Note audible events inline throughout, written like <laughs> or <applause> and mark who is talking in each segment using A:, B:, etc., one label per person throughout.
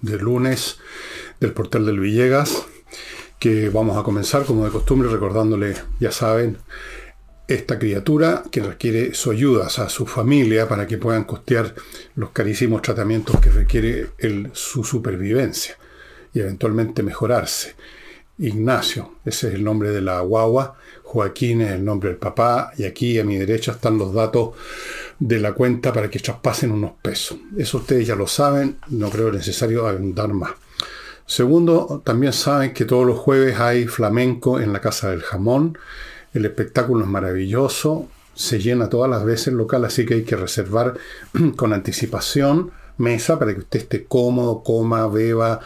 A: de lunes del Portal del Villegas, que vamos a comenzar como de costumbre recordándole, ya saben, esta criatura que requiere su ayuda a su familia para que puedan costear los carísimos tratamientos que requiere su supervivencia y eventualmente mejorarse. Ignacio, ese es el nombre de la guagua, Joaquín es el nombre del papá y aquí a mi derecha están los datos de la cuenta para que traspasen unos pesos. Eso ustedes ya lo saben, no creo necesario dar más. Segundo, también saben que todos los jueves hay flamenco en la Casa del Jamón. El espectáculo es maravilloso, se llena todas las veces el local, así que hay que reservar <clears throat> con anticipación mesa para que usted esté cómodo, coma, beba,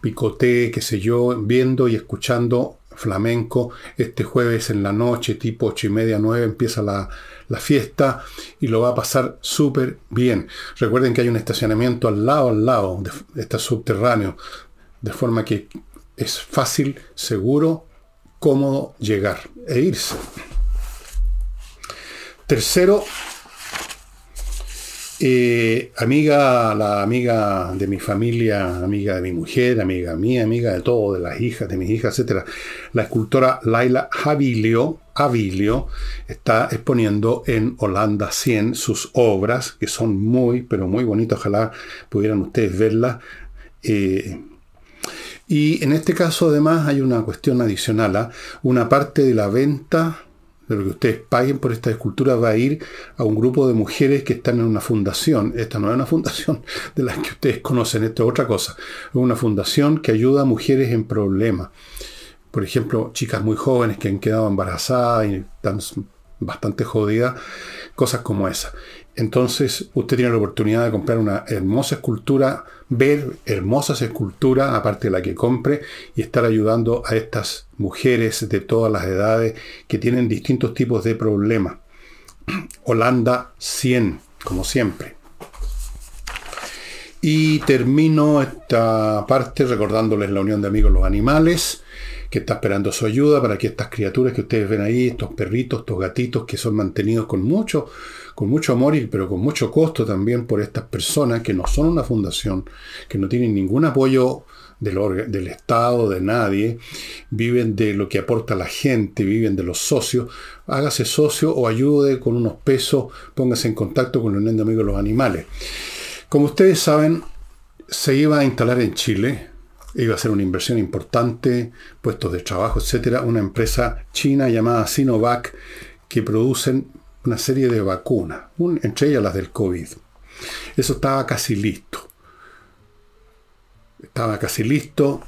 A: picotee, qué sé yo, viendo y escuchando flamenco. Este jueves en la noche, tipo ocho y media, nueve, empieza la, la fiesta y lo va a pasar súper bien. Recuerden que hay un estacionamiento al lado, al lado, de, está subterráneo, de forma que es fácil, seguro, cómodo llegar e irse. Tercero, eh, amiga, la amiga de mi familia, amiga de mi mujer, amiga mía, amiga de todo, de las hijas, de mis hijas, etc. La escultora Laila Avilio, Avilio está exponiendo en Holanda 100 sus obras, que son muy, pero muy bonitas. Ojalá pudieran ustedes verlas. Eh, y en este caso, además, hay una cuestión adicional. ¿ah? Una parte de la venta de lo que ustedes paguen por esta escultura va a ir a un grupo de mujeres que están en una fundación. Esta no es una fundación <laughs> de las que ustedes conocen, esto es otra cosa. Es una fundación que ayuda a mujeres en problemas. Por ejemplo, chicas muy jóvenes que han quedado embarazadas y están bastante jodidas, cosas como esa. Entonces, usted tiene la oportunidad de comprar una hermosa escultura, ver hermosas esculturas, aparte de la que compre, y estar ayudando a estas mujeres de todas las edades que tienen distintos tipos de problemas. <clears throat> Holanda 100, como siempre. Y termino esta parte recordándoles la Unión de Amigos Los Animales, que está esperando su ayuda para que estas criaturas que ustedes ven ahí, estos perritos, estos gatitos que son mantenidos con mucho con mucho amor, y, pero con mucho costo también por estas personas que no son una fundación, que no tienen ningún apoyo del, del, Estado, de nadie, viven de lo que aporta la gente, viven de los socios, hágase socio o ayude con unos pesos, póngase en contacto con la Unión de Amigos de los Animales. Como ustedes saben, se iba a instalar en Chile, iba a ser una inversión importante, puestos de trabajo, etcétera, una empresa china llamada Sinovac que producen una serie de vacunas, entre ellas las del COVID. Eso estaba casi listo. Estaba casi listo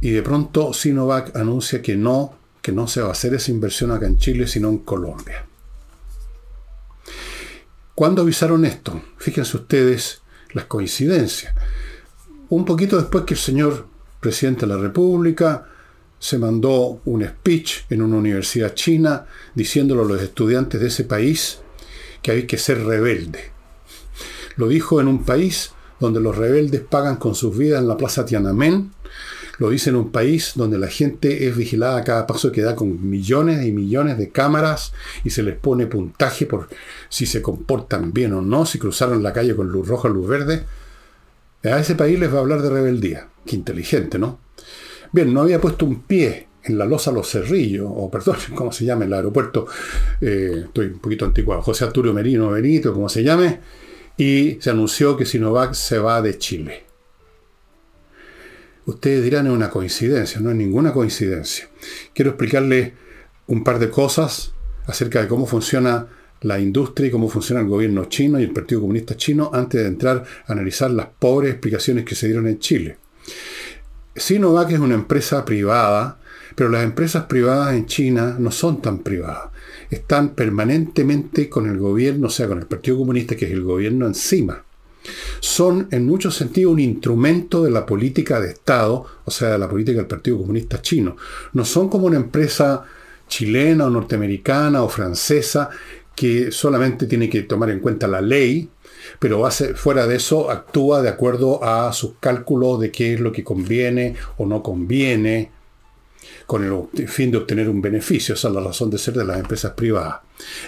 A: y de pronto Sinovac anuncia que no, que no se va a hacer esa inversión acá en Chile, sino en Colombia. ¿Cuándo avisaron esto? Fíjense ustedes las coincidencias. Un poquito después que el señor presidente de la República se mandó un speech en una universidad china diciéndolo a los estudiantes de ese país que hay que ser rebelde. Lo dijo en un país donde los rebeldes pagan con sus vidas en la plaza Tiananmen. Lo dice en un país donde la gente es vigilada a cada paso que da con millones y millones de cámaras y se les pone puntaje por si se comportan bien o no, si cruzaron la calle con luz roja o luz verde. A ese país les va a hablar de rebeldía. Qué inteligente, ¿no? Bien, no había puesto un pie en la losa Los Cerrillos, o perdón, <laughs> ¿cómo se llama el aeropuerto? Eh, estoy un poquito anticuado, José Arturo Merino Benito, como se llame, y se anunció que Sinovac se va de Chile. Ustedes dirán es una coincidencia, no es ninguna coincidencia. Quiero explicarles un par de cosas acerca de cómo funciona la industria y cómo funciona el gobierno chino y el Partido Comunista Chino antes de entrar a analizar las pobres explicaciones que se dieron en Chile. Sinovac es una empresa privada, pero las empresas privadas en China no son tan privadas. Están permanentemente con el gobierno, o sea, con el Partido Comunista, que es el gobierno encima. Son en muchos sentidos un instrumento de la política de Estado, o sea, de la política del Partido Comunista chino. No son como una empresa chilena o norteamericana o francesa que solamente tiene que tomar en cuenta la ley pero fuera de eso actúa de acuerdo a sus cálculos de qué es lo que conviene o no conviene. con el fin de obtener un beneficio. Esa es la razón de ser de las empresas privadas.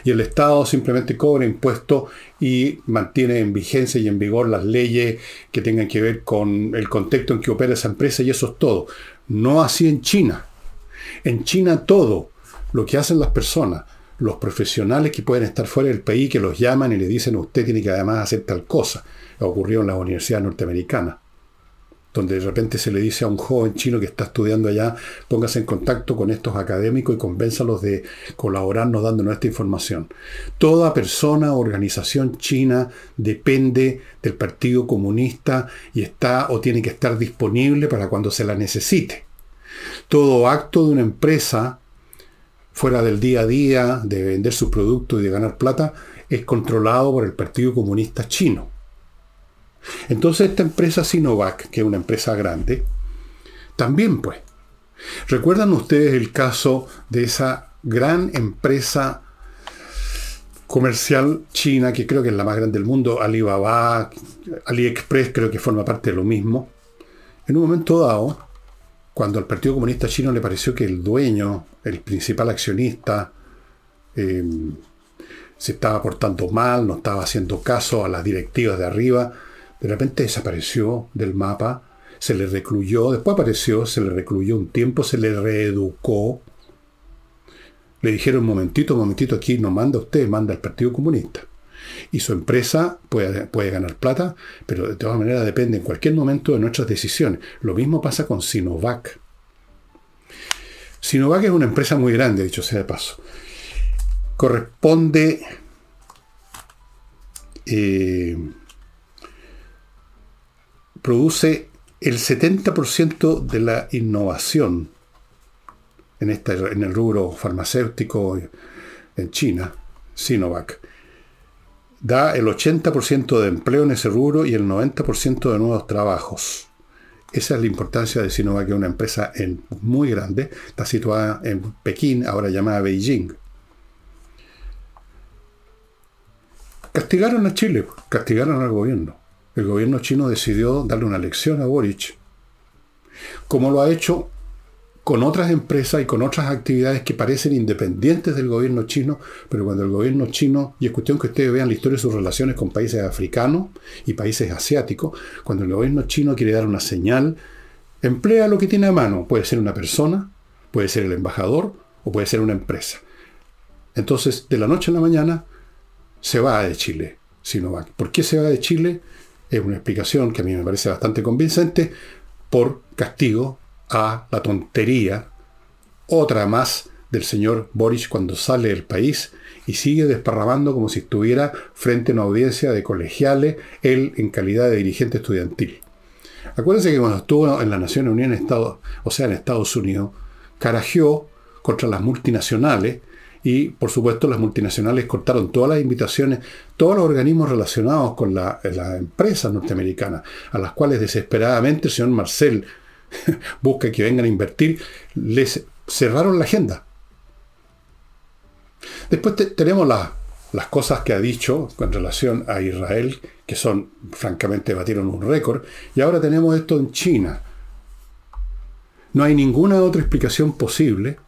A: Y el Estado simplemente cobra impuestos y mantiene en vigencia y en vigor las leyes que tengan que ver con el contexto en que opera esa empresa y eso es todo. No así en China. En China todo lo que hacen las personas, los profesionales que pueden estar fuera del país, que los llaman y le dicen usted tiene que además hacer tal cosa. Ocurrió en las universidades norteamericanas donde de repente se le dice a un joven chino que está estudiando allá, póngase en contacto con estos académicos y convénzalos de colaborarnos dándonos esta información. Toda persona o organización china depende del Partido Comunista y está o tiene que estar disponible para cuando se la necesite. Todo acto de una empresa fuera del día a día, de vender sus productos y de ganar plata, es controlado por el Partido Comunista chino. Entonces esta empresa Sinovac, que es una empresa grande, también pues. ¿Recuerdan ustedes el caso de esa gran empresa comercial china, que creo que es la más grande del mundo, Alibaba, AliExpress, creo que forma parte de lo mismo? En un momento dado, cuando al Partido Comunista Chino le pareció que el dueño, el principal accionista, eh, se estaba portando mal, no estaba haciendo caso a las directivas de arriba, de repente desapareció del mapa, se le recluyó, después apareció, se le recluyó un tiempo, se le reeducó. Le dijeron, momentito, momentito, aquí no manda usted, manda el Partido Comunista. Y su empresa puede, puede ganar plata, pero de todas maneras depende en cualquier momento de nuestras decisiones. Lo mismo pasa con Sinovac. Sinovac es una empresa muy grande, dicho sea de paso. Corresponde eh, produce el 70% de la innovación en, en el rubro farmacéutico en China, Sinovac. Da el 80% de empleo en ese rubro y el 90% de nuevos trabajos. Esa es la importancia de Sinovac, que es una empresa muy grande. Está situada en Pekín, ahora llamada Beijing. Castigaron a Chile, castigaron al gobierno el gobierno chino decidió darle una lección a Boric, como lo ha hecho con otras empresas y con otras actividades que parecen independientes del gobierno chino, pero cuando el gobierno chino, y es cuestión que ustedes vean la historia de sus relaciones con países africanos y países asiáticos, cuando el gobierno chino quiere dar una señal, emplea lo que tiene a mano. Puede ser una persona, puede ser el embajador o puede ser una empresa. Entonces, de la noche a la mañana, se va de Chile, Sinovac. ¿Por qué se va de Chile? es una explicación que a mí me parece bastante convincente, por castigo a la tontería, otra más del señor Boris cuando sale del país y sigue desparramando como si estuviera frente a una audiencia de colegiales, él en calidad de dirigente estudiantil. Acuérdense que cuando estuvo en la Naciones Unidas, o sea, en Estados Unidos, carajeó contra las multinacionales y por supuesto las multinacionales cortaron todas las invitaciones, todos los organismos relacionados con la, empresa norteamericana, a las cuales desesperadamente el señor Marcel <laughs> busca que vengan a invertir, les cerraron la agenda. Después tenemos las cosas que ha dicho con relación a Israel, que son, francamente, batieron un récord, y ahora tenemos esto en China. No hay ninguna otra explicación posible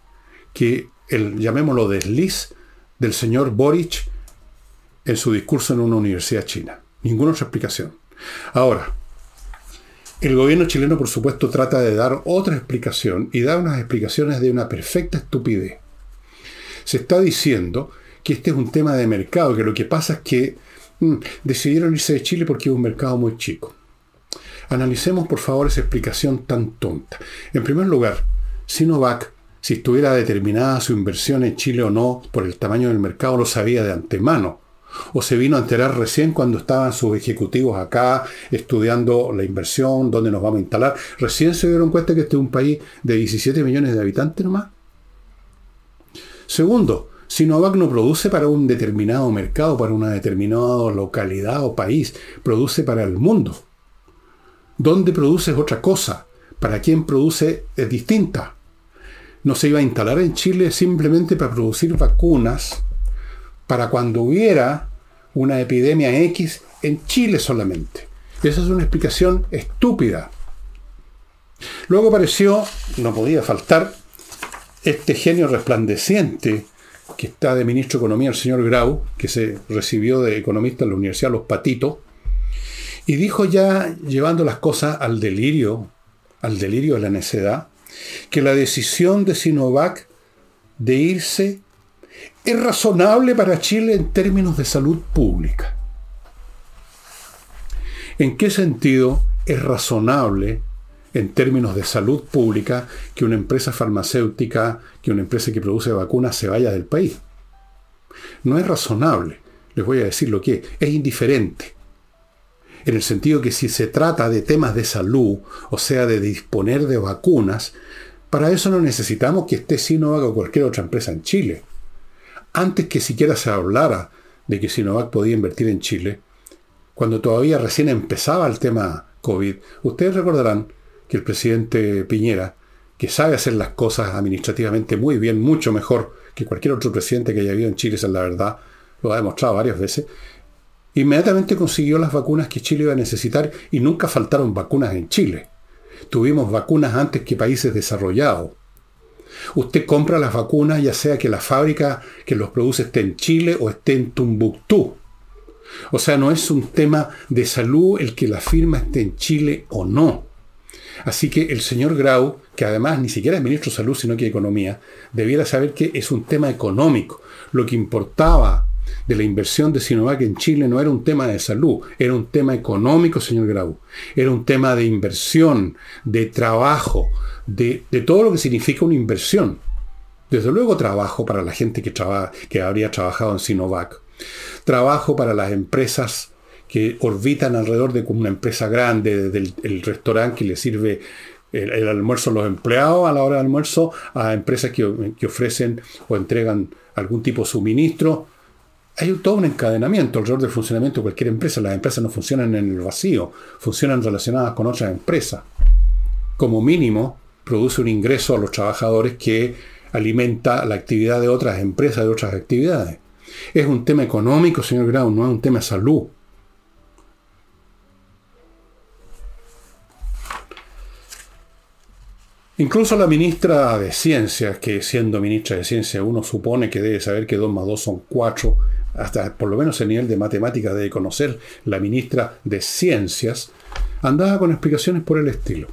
A: que el, llamémoslo, desliz del señor Boric en su discurso en una universidad china. Ninguna otra explicación. Ahora, el gobierno chileno, por supuesto, trata de dar otra explicación y da unas explicaciones de una perfecta estupidez. Se está diciendo que este es un tema de mercado, que lo que pasa es que mm, decidieron irse de Chile porque es un mercado muy chico. Analicemos, por favor, esa explicación tan tonta. En primer lugar, Sinovac si estuviera determinada su inversión en Chile o no por el tamaño del mercado, lo sabía de antemano. O se vino a enterar recién cuando estaban sus ejecutivos acá estudiando la inversión, dónde nos vamos a instalar. Recién se dieron cuenta que este es un país de 17 millones de habitantes nomás. Segundo, Sinovac no produce para un determinado mercado, para una determinada localidad o país, produce para el mundo. ¿Dónde produce es otra cosa. Para quién produce es distinta no se iba a instalar en Chile simplemente para producir vacunas para cuando hubiera una epidemia X en Chile solamente. Esa es una explicación estúpida. Luego apareció, no podía faltar, este genio resplandeciente que está de ministro de Economía, el señor Grau, que se recibió de economista en la Universidad Los Patitos, y dijo ya, llevando las cosas al delirio, al delirio de la necedad, que la decisión de Sinovac de irse es razonable para Chile en términos de salud pública. ¿En qué sentido es razonable en términos de salud pública que una empresa farmacéutica, que una empresa que produce vacunas se vaya del país? No es razonable. Les voy a decir lo que es. Es indiferente. En el sentido que si se trata de temas de salud, o sea, de disponer de vacunas, para eso no necesitamos que esté Sinovac o cualquier otra empresa en Chile. Antes que siquiera se hablara de que Sinovac podía invertir en Chile, cuando todavía recién empezaba el tema COVID, ustedes recordarán que el presidente Piñera, que sabe hacer las cosas administrativamente muy bien, mucho mejor que cualquier otro presidente que haya habido en Chile, esa es la verdad, lo ha demostrado varias veces, inmediatamente consiguió las vacunas que Chile iba a necesitar y nunca faltaron vacunas en Chile. Tuvimos vacunas antes que países desarrollados. Usted compra las vacunas ya sea que la fábrica que los produce esté en Chile o esté en Tumbuctú. O sea, no es un tema de salud el que la firma esté en Chile o no. Así que el señor Grau, que además ni siquiera es ministro de Salud, sino que de Economía, debiera saber que es un tema económico. Lo que importaba de la inversión de Sinovac en Chile no era un tema de salud, era un tema económico, señor Grau. Era un tema de inversión, de trabajo, de, todo lo que significa una inversión. Desde luego trabajo para la gente que, que habría trabajado en Sinovac. Trabajo para las empresas que orbitan alrededor de una empresa grande, desde el, restaurante que le sirve el, almuerzo a los empleados a la hora del almuerzo, a empresas que, que ofrecen o entregan algún tipo de suministro. Hay todo un encadenamiento alrededor del funcionamiento de cualquier empresa. Las empresas no funcionan en el vacío, funcionan relacionadas con otras empresas. Como mínimo, produce un ingreso a los trabajadores que alimenta la actividad de otras empresas, de otras actividades. Es un tema económico, señor Grau, no es un tema de salud. Incluso la ministra de Ciencias, que siendo ministra de Ciencias uno supone que debe saber que 2 más 2 son 4, hasta por lo menos el nivel de matemática debe conocer la ministra de Ciencias, andaba con explicaciones por el estilo.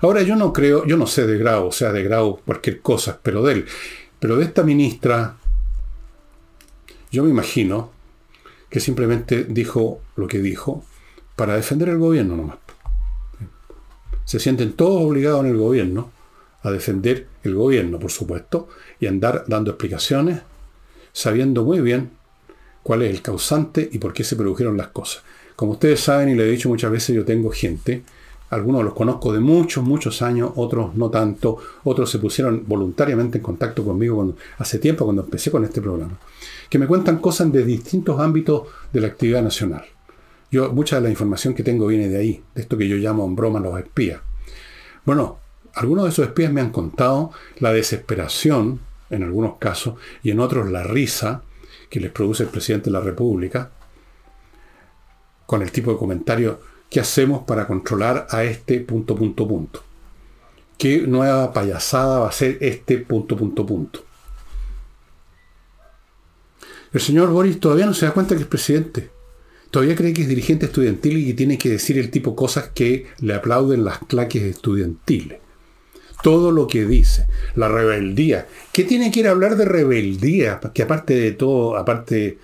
A: Ahora yo no creo, yo no sé de grado, o sea, de grado cualquier cosa, pero de él, pero de esta ministra, yo me imagino que simplemente dijo lo que dijo para defender el gobierno nomás. Se sienten todos obligados en el gobierno a defender el gobierno, por supuesto, y andar dando explicaciones, sabiendo muy bien cuál es el causante y por qué se produjeron las cosas. Como ustedes saben, y le he dicho muchas veces, yo tengo gente, algunos los conozco de muchos, muchos años, otros no tanto, otros se pusieron voluntariamente en contacto conmigo hace tiempo, cuando empecé con este programa, que me cuentan cosas de distintos ámbitos de la actividad nacional. Yo, mucha de la información que tengo viene de ahí, de esto que yo llamo en broma los espías. Bueno, algunos de esos espías me han contado la desesperación, en algunos casos, y en otros la risa que les produce el presidente de la República, con el tipo de comentario, ¿qué hacemos para controlar a este punto, punto, punto? ¿Qué nueva payasada va a ser este punto, punto, punto? El señor Boris todavía no se da cuenta que es presidente. Todavía cree que es dirigente estudiantil y que tiene que decir el tipo cosas que le aplauden las claques estudiantiles todo lo que dice. La rebeldía. ¿Qué tiene que ir a hablar de rebeldía? Que aparte de todo, aparte,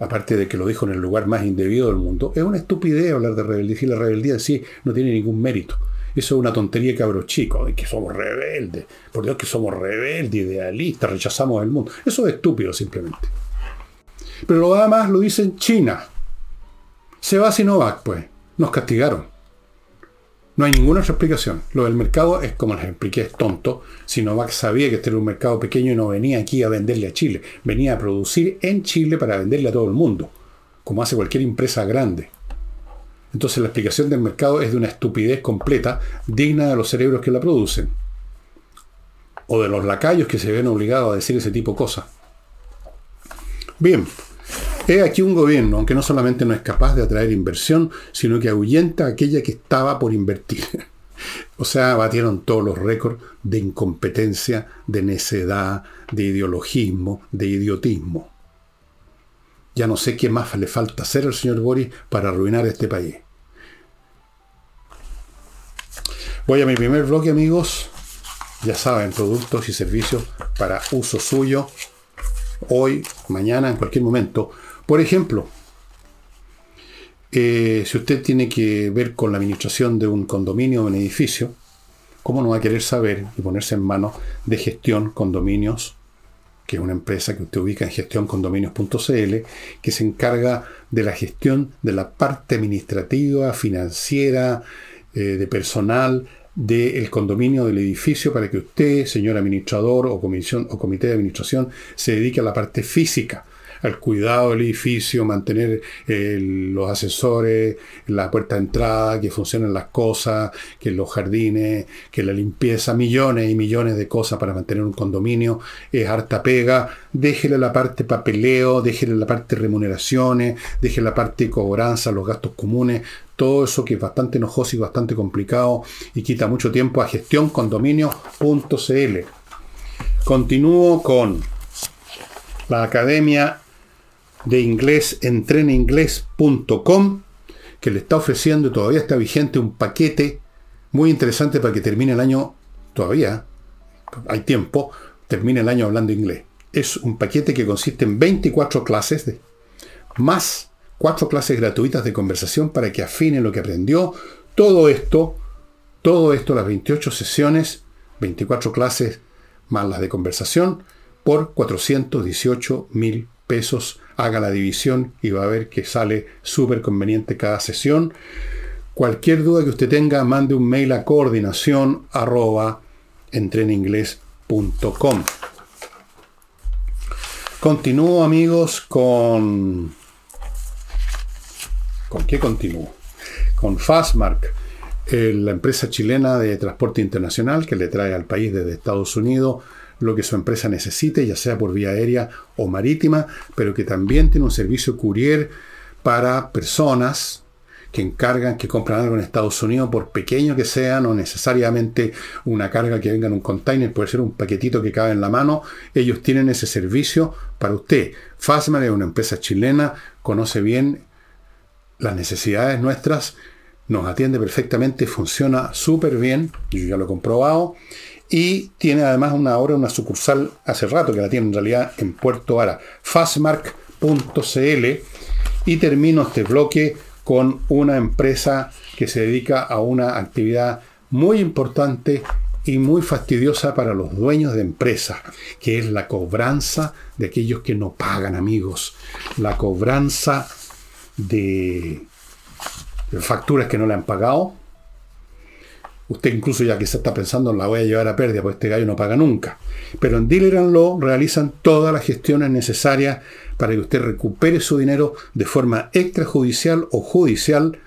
A: aparte de que lo dijo en el lugar más indebido del mundo, es una estupidez hablar de rebeldía. Y la rebeldía sí no tiene ningún mérito. Eso es una tontería cabro chico, de que somos rebeldes. Por Dios que somos rebeldes, idealistas, rechazamos el mundo. Eso es estúpido simplemente. Pero lo demás lo dice en China. Se va Sinovac, pues. Nos castigaron. No hay ninguna otra explicación. Lo del mercado es como les expliqué, es tonto. Sinovac sabía que este era un mercado pequeño y no venía aquí a venderle a Chile. Venía a producir en Chile para venderle a todo el mundo, como hace cualquier empresa grande. Entonces la explicación del mercado es de una estupidez completa, digna de los cerebros que la producen. O de los lacayos que se ven obligados a decir ese tipo de cosas. Bien, He aquí un gobierno, aunque no solamente no es capaz de atraer inversión, sino que ahuyenta a aquella que estaba por invertir. <laughs> O sea, batieron todos los récords de incompetencia, de necedad, de ideologismo, de idiotismo. Ya no sé qué más le falta hacer al señor Boris para arruinar este país. Voy a mi primer bloque, amigos. Ya saben, productos y servicios para uso suyo, hoy, mañana, en cualquier momento. Por ejemplo, eh, si usted tiene que ver con la administración de un condominio o un edificio, ¿cómo no va a querer saber y ponerse en manos de gestión condominios, que es una empresa que usted ubica en gestioncondominios.cl, que se encarga de la gestión de la parte administrativa, financiera, eh, de personal del condominio del edificio para que usted, señor administrador o, comisión, o comité de administración, se dedique a la parte física al cuidado del edificio, mantener eh, los asesores, la puerta de entrada, que funcionen las cosas, que los jardines, que la limpieza, millones y millones de cosas para mantener un condominio, es harta pega, déjele la parte papeleo, déjele la parte remuneraciones, déjele la parte cobranza, los gastos comunes, todo eso que es bastante enojoso y bastante complicado y quita mucho tiempo a gestioncondominio.cl. Continúo con la Academia de inglés entreninglés.com que le está ofreciendo, todavía está vigente, un paquete muy interesante para que termine el año, todavía hay tiempo, termine el año hablando inglés. Es un paquete que consiste en 24 clases, de, más 4 clases gratuitas de conversación para que afine lo que aprendió. Todo esto, todo esto, las 28 sesiones, 24 clases más las de conversación, por 418 mil pesos haga la división y va a ver que sale súper conveniente cada sesión. Cualquier duda que usted tenga, mande un mail a coordinación. Continúo amigos con... ¿Con qué continúo? Con Fastmark, eh, la empresa chilena de transporte internacional que le trae al país desde Estados Unidos lo que su empresa necesite, ya sea por vía aérea o marítima, pero que también tiene un servicio courier para personas que encargan, que compran algo en Estados Unidos, por pequeño que sea, no necesariamente una carga que venga en un container, puede ser un paquetito que cabe en la mano, ellos tienen ese servicio para usted. Fastman es una empresa chilena, conoce bien las necesidades nuestras, nos atiende perfectamente, funciona súper bien, yo ya lo he comprobado, y tiene además una hora, una sucursal hace rato que la tiene en realidad en Puerto Ara, fastmark.cl. Y termino este bloque con una empresa que se dedica a una actividad muy importante y muy fastidiosa para los dueños de empresas, que es la cobranza de aquellos que no pagan, amigos. La cobranza de facturas que no le han pagado, Usted incluso ya se está pensando la voy a llevar a pérdida, pues este gallo no paga nunca. Pero en Dealer Law realizan todas las gestiones necesarias para que usted recupere su dinero de forma extrajudicial o judicial,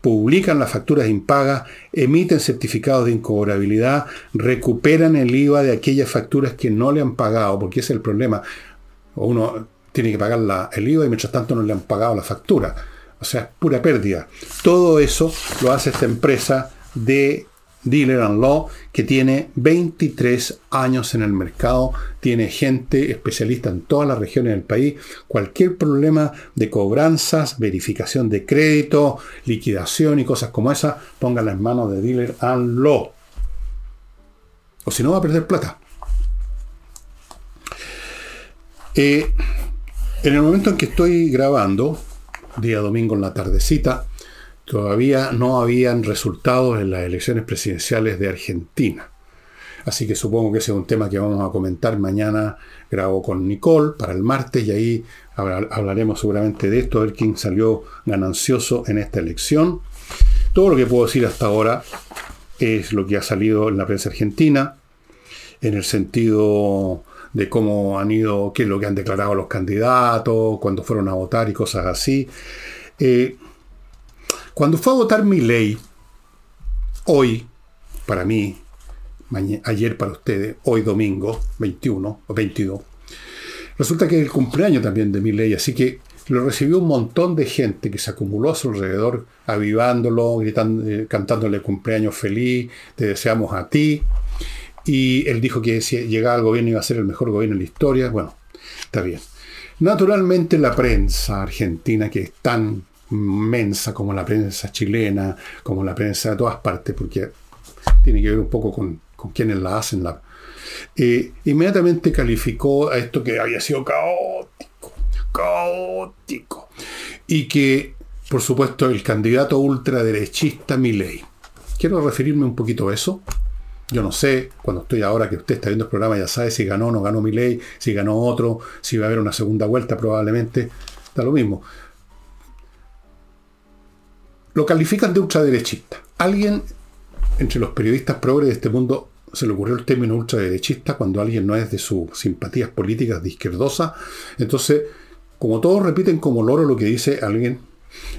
A: publican las facturas impagas, emiten certificados de incobrabilidad, recuperan el IVA de aquellas facturas que no le han pagado, porque ese es el problema. Uno tiene que pagar el IVA y mientras tanto no le han pagado la factura. O sea, es pura pérdida. Todo eso lo hace esta empresa de Dealer and Law, que tiene 23 años en el mercado, tiene gente especialista en todas las regiones del país. Cualquier problema de cobranzas, verificación de crédito, liquidación y cosas como esa, póngala en manos de Dealer and Law. O si no, va a perder plata. Eh, en el momento en que estoy grabando, día domingo en la tardecita, todavía no habían resultados en las elecciones presidenciales de Argentina. Así que supongo que ese es un tema que vamos a comentar mañana. Grabo con Nicole para el martes y ahí hablaremos seguramente de esto, a ver quién salió ganancioso en esta elección. Todo lo que puedo decir hasta ahora es lo que ha salido en la prensa argentina, en el sentido de cómo han ido, qué es lo que han declarado los candidatos, cuándo fueron a votar y cosas así. Eh, cuando fue a votar mi ley, hoy, para mí, ayer para ustedes, hoy domingo 21 o 22, resulta que es el cumpleaños también de mi ley, así que lo recibió un montón de gente que se acumuló a su alrededor, avivándolo, gritando, eh, cantándole cumpleaños feliz, te deseamos a ti. Y él dijo que si llegaba al gobierno iba a ser el mejor gobierno en la historia. Bueno, está bien. Naturalmente la prensa argentina, que es tan inmensa como la prensa chilena, como la prensa de todas partes, porque tiene que ver un poco con, con quienes la hacen, la, eh, inmediatamente calificó a esto que había sido caótico, caótico, y que, por supuesto, el candidato ultraderechista Milei. Quiero referirme un poquito a eso. Yo no sé, cuando estoy ahora que usted está viendo el programa, ya sabe si ganó o no ganó Milei, si ganó otro, si va a haber una segunda vuelta probablemente, da lo mismo. Lo califican de ultraderechista. Alguien entre los periodistas progres de este mundo se le ocurrió el término ultraderechista cuando alguien no es de sus simpatías políticas de izquierdosa. Entonces, como todos repiten como loro lo que dice alguien,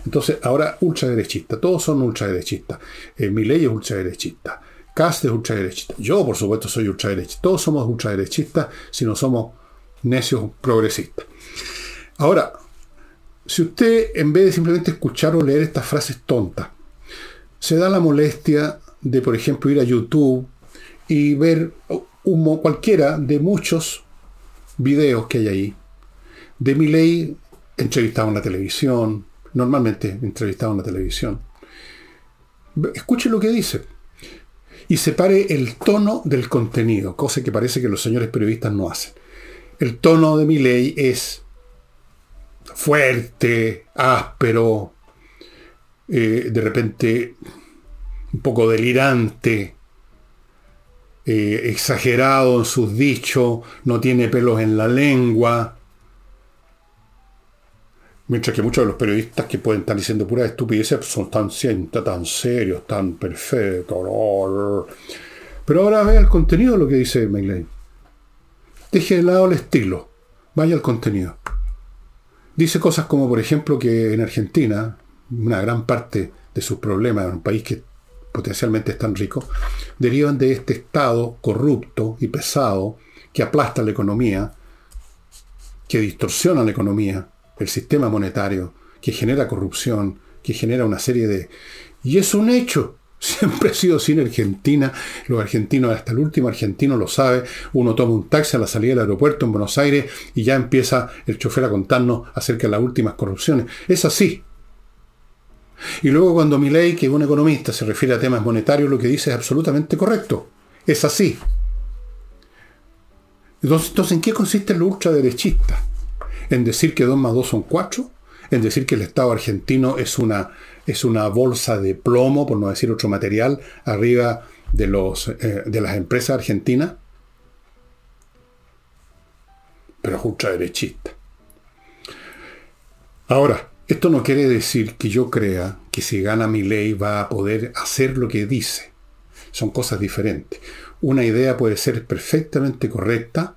A: entonces ahora ultraderechista, todos son ultraderechistas. Eh, mi ley es ultraderechista. Cast es ultraderechista. Yo, por supuesto, soy ultraderechista. Todos somos ultraderechistas si no somos necios progresistas. Ahora, si usted, en vez de simplemente escuchar o leer estas frases tontas, se da la molestia de, por ejemplo, ir a YouTube y ver cualquiera de muchos videos que hay ahí. De Milley entrevistado en la televisión, normalmente entrevistado en la televisión. Escuche lo que dice. Y separe el tono del contenido, cosa que parece que los señores periodistas no hacen. El tono de Milley es fuerte, áspero, eh, de repente un poco delirante, eh, exagerado en sus dichos, no tiene pelos en la lengua. Mientras que muchos de los periodistas que pueden estar diciendo pura estupidez son tan, tan serios, tan perfectos. Pero ahora vea el contenido de lo que dice Megley. Deje de lado el estilo, vaya al contenido. Dice cosas como, por ejemplo, que en Argentina, una gran parte de sus problemas, en un país que potencialmente es tan rico, derivan de este Estado corrupto y pesado que aplasta la economía, que distorsiona la economía, el sistema monetario, que genera corrupción, que genera una serie de... Y es un hecho. Siempre <laughs> ha sido así en Argentina. Los argentinos, hasta el último argentino lo sabe. Uno toma un taxi a la salida del aeropuerto en Buenos Aires y ya empieza el chofer a contarnos acerca de las últimas corrupciones. Es así. Y luego cuando Milley, que es un economista, se refiere a temas monetarios, lo que dice es absolutamente correcto. Es así. Entonces, ¿en qué consiste el ultraderechista? ¿En decir que 2 más 2 son 4? ¿En decir que el Estado argentino es una, es una bolsa de plomo, por no decir otro material, arriba de, los, eh, de las empresas argentinas? Pero es ultraderechista. Ahora, esto no quiere decir que yo crea que si gana mi ley va a poder hacer lo que dice. Son cosas diferentes. Una idea puede ser perfectamente correcta,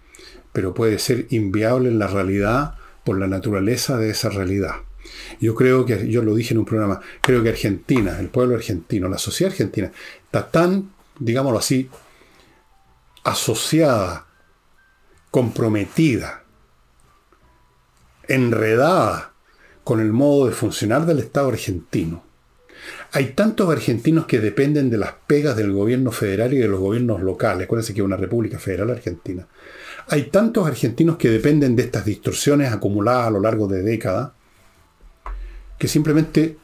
A: pero puede ser inviable en la realidad por la naturaleza de esa realidad. Yo creo que, yo lo dije en un programa, creo que Argentina, el pueblo argentino, la sociedad argentina, está tan, digámoslo así, asociada, comprometida, enredada con el modo de funcionar del Estado argentino. Hay tantos argentinos que dependen de las pegas del gobierno federal y de los gobiernos locales. Acuérdense que es una república federal argentina. Hay tantos argentinos que dependen de estas distorsiones acumuladas a lo largo de décadas que simplemente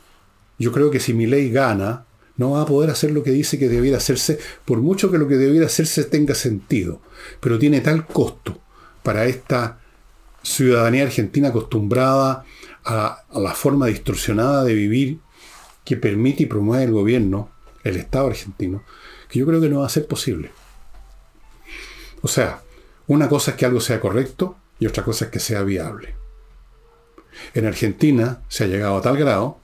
A: yo creo que si mi ley gana, no va a poder hacer lo que dice que debiera hacerse, por mucho que lo que debiera hacerse tenga sentido. Pero tiene tal costo para esta ciudadanía argentina acostumbrada a, la forma distorsionada de vivir que permite y promueve el gobierno, el Estado argentino, que yo creo que no va a ser posible. O sea, una cosa es que algo sea correcto y otra cosa es que sea viable. En Argentina se ha llegado a tal grado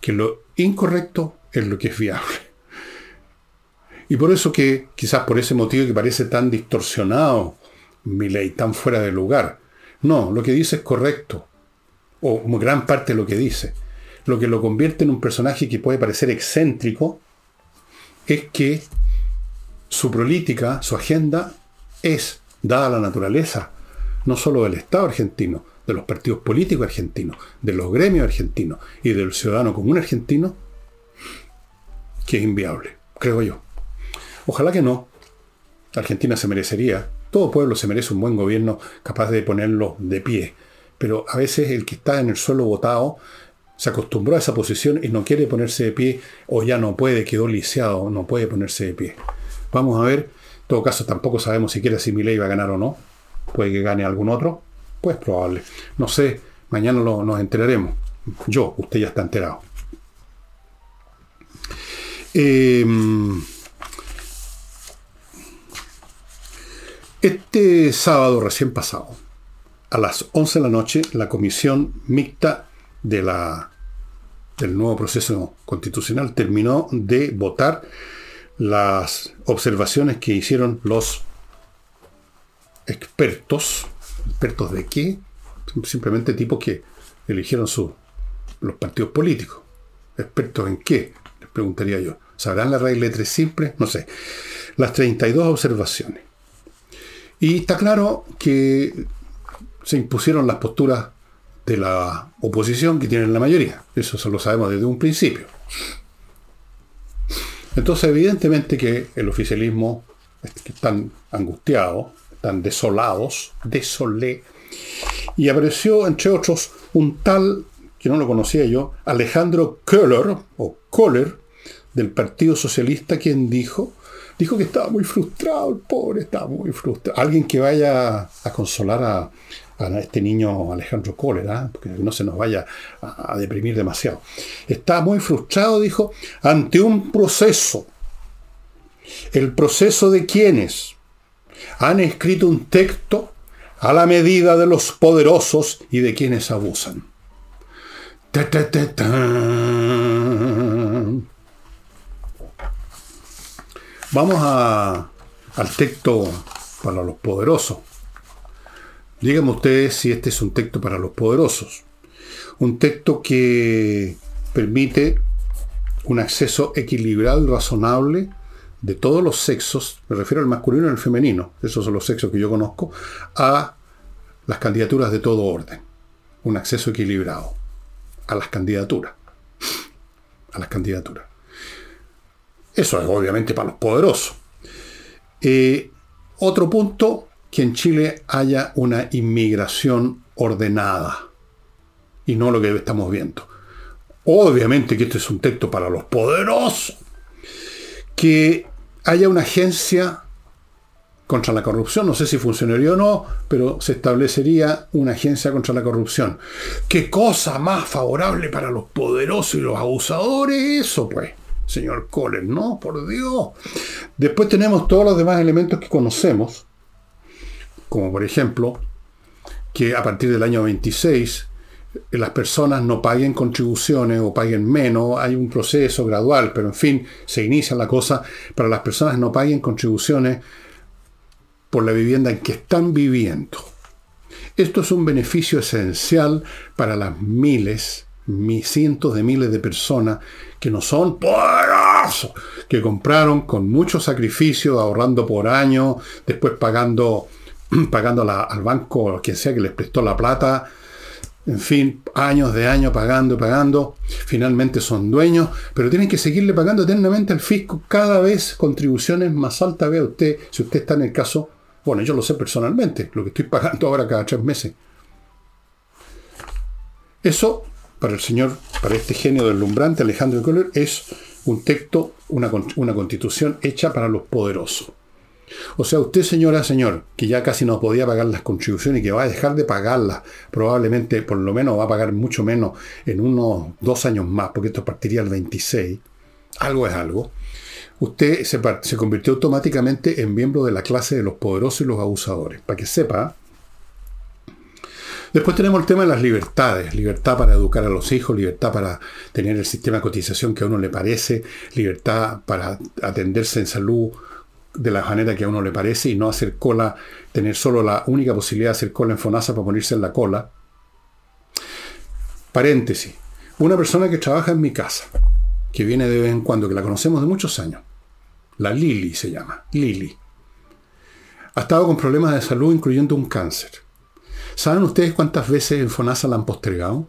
A: que lo incorrecto es lo que es viable. Y por eso que, quizás por ese motivo que parece tan distorsionado mi ley, tan fuera de lugar. No, lo que dice es correcto o gran parte de lo que dice. Lo que lo convierte en un personaje que puede parecer excéntrico es que su política, su agenda, es, dada la naturaleza, no solo del Estado argentino, de los partidos políticos argentinos, de los gremios argentinos y del ciudadano común argentino, que es inviable, creo yo. Ojalá que no. Argentina se merecería, todo pueblo se merece un buen gobierno capaz de ponerlo de pie, pero a veces el que está en el suelo votado se acostumbró a esa posición y no quiere ponerse de pie o ya no puede, quedó lisiado, no puede ponerse de pie. Vamos a ver, en todo caso tampoco sabemos siquiera si Milei va a ganar o no, puede que gane algún otro, pues probable. No sé, mañana lo, nos enteraremos. Yo, usted ya está enterado. Em, este sábado recién pasado, a las 11 de la noche, la comisión mixta de la, del nuevo proceso constitucional terminó de votar las observaciones que hicieron los expertos. ¿Expertos de qué? Simplemente tipos que eligieron su, los partidos políticos. ¿Expertos en qué? Les preguntaría yo. ¿Sabrán la regla de tres simples? No sé. Las 32 observaciones. Y está claro que se impusieron las posturas de la oposición que tienen la mayoría. Eso lo sabemos desde un principio. Entonces, evidentemente que el oficialismo están angustiados, están desolados, desolé. Y apareció, entre otros, un tal, que no lo conocía yo, Alejandro Köhler, o Kohler, del Partido Socialista, quien dijo, dijo que estaba muy frustrado, el pobre estaba muy frustrado. Alguien que vaya a consolar a, a este niño Alejandro Cólera, porque no se nos vaya a, deprimir demasiado. Está muy frustrado, dijo, ante un proceso. El proceso de quienes han escrito un texto a la medida de los poderosos y de quienes abusan. Vamos al texto para los poderosos. Díganme ustedes si este es un texto para los poderosos. Un texto que permite un acceso equilibrado y razonable de todos los sexos, me refiero al masculino y al femenino, esos son los sexos que yo conozco, a las candidaturas de todo orden. Un acceso equilibrado a las candidaturas. A las candidaturas. Eso es obviamente para los poderosos. Eh, otro punto que en Chile haya una inmigración ordenada y no lo que estamos viendo. Obviamente que este es un texto para los poderosos. Que haya una agencia contra la corrupción, no sé si funcionaría o no, pero se establecería una agencia contra la corrupción. ¿Qué cosa más favorable para los poderosos y los abusadores eso, pues? Señor Kohler, no, por Dios. Después tenemos todos los demás elementos que conocemos, como por ejemplo que a partir del año 26 eh, las personas no paguen contribuciones o paguen menos, hay un proceso gradual, pero en fin, se inicia la cosa para las personas no paguen contribuciones por la vivienda en que están viviendo. Esto es un beneficio esencial para las miles, cientos de miles de personas que no son poderosos, que compraron con mucho sacrificio, ahorrando por año, después pagando <clears throat> pagando al banco, quien sea que les prestó la plata, en fin, años de años pagando, pagando, finalmente son dueños, pero tienen que seguirle pagando eternamente al fisco cada vez contribuciones más altas. Vea usted, si usted está en el caso, bueno, yo lo sé personalmente, lo que estoy pagando ahora cada tres meses. Eso, para el señor, para este genio deslumbrante, Alejandro Kohler, es un texto, una, una constitución hecha para los poderosos. O sea, usted, señora, señor, que ya casi no podía pagar las contribuciones y que va a dejar de pagarlas, probablemente por lo menos va a pagar mucho menos en unos dos años más, porque esto partiría el 26, algo es algo, usted se, se convirtió automáticamente en miembro de la clase de los poderosos y los abusadores. Para que sepa, Después tenemos el tema de las libertades, libertad para educar a los hijos, libertad para tener el sistema de cotización que a uno le parece, libertad para atenderse en salud de la manera que a uno le parece y no hacer cola, tener solo la única posibilidad de hacer cola en FONASA para ponerse en la cola. Paréntesis. Una persona que trabaja en mi casa, que viene de vez en cuando, que la conocemos de muchos años, la Lili se llama, Lili, ha estado con problemas de salud incluyendo un cáncer. ¿Saben ustedes cuántas veces en FONASA la han postergado?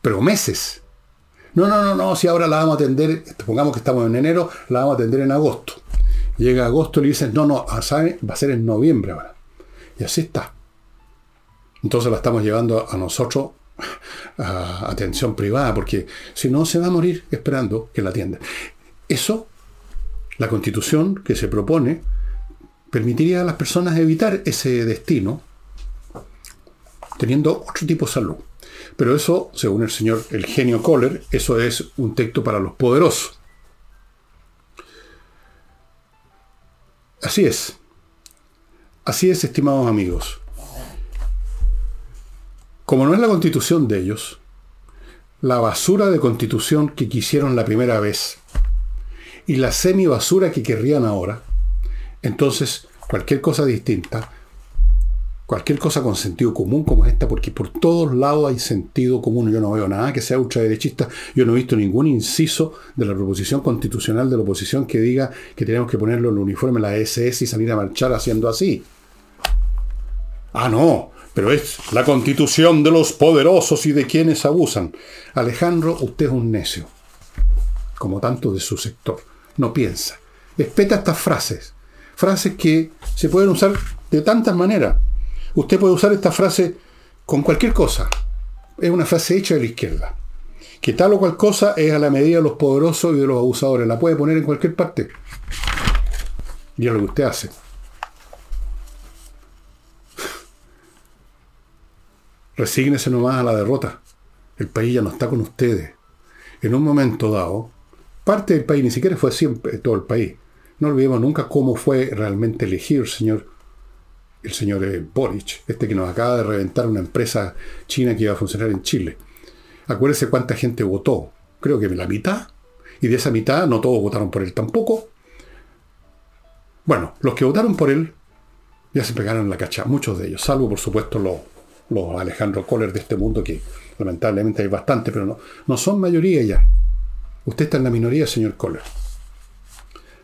A: Pero meses. No, no, no, no, si ahora la vamos a atender, pongamos que estamos en enero, la vamos a atender en agosto. Llega agosto y le dicen, no, no, ¿saben? va a ser en noviembre ahora. Y así está. Entonces la estamos llevando a nosotros a atención privada, porque si no se va a morir esperando que la atienda. Eso, la constitución que se propone, permitiría a las personas evitar ese destino teniendo otro tipo de salud. Pero eso, según el señor, el genio Kohler, eso es un texto para los poderosos. Así es. Así es, estimados amigos. Como no es la constitución de ellos, la basura de constitución que quisieron la primera vez y la semi basura que querrían ahora, entonces cualquier cosa distinta, cualquier cosa con sentido común como esta, porque por todos lados hay sentido común, yo no veo nada que sea ultraderechista, yo no he visto ningún inciso de la proposición constitucional de la oposición que diga que tenemos que ponerlo en el uniforme la SS y salir a marchar haciendo así. Ah, no, pero es la constitución de los poderosos y de quienes abusan. Alejandro, usted es un necio, como tanto de su sector. No piensa. Respeta estas frases. Frases que se pueden usar de tantas maneras. Usted puede usar esta frase con cualquier cosa. Es una frase hecha de la izquierda. Que tal o cual cosa es a la medida de los poderosos y de los abusadores. La puede poner en cualquier parte. Y es lo que usted hace. <laughs> Resígnese nomás a la derrota. El país ya no está con ustedes. En un momento dado, parte del país, ni siquiera fue siempre todo el país. No olvidemos nunca cómo fue realmente elegido el señor, el señor eh, Boric, este que nos acaba de reventar una empresa china que iba a funcionar en Chile. Acuérdese cuánta gente votó. Creo que la mitad. Y de esa mitad no todos votaron por él tampoco. Bueno, los que votaron por él ya se pegaron la cacha, muchos de ellos, salvo por supuesto los los Alejandro Kohler de este mundo, que lamentablemente hay bastante, pero no, no son mayoría ya. Usted está en la minoría, señor Kohler.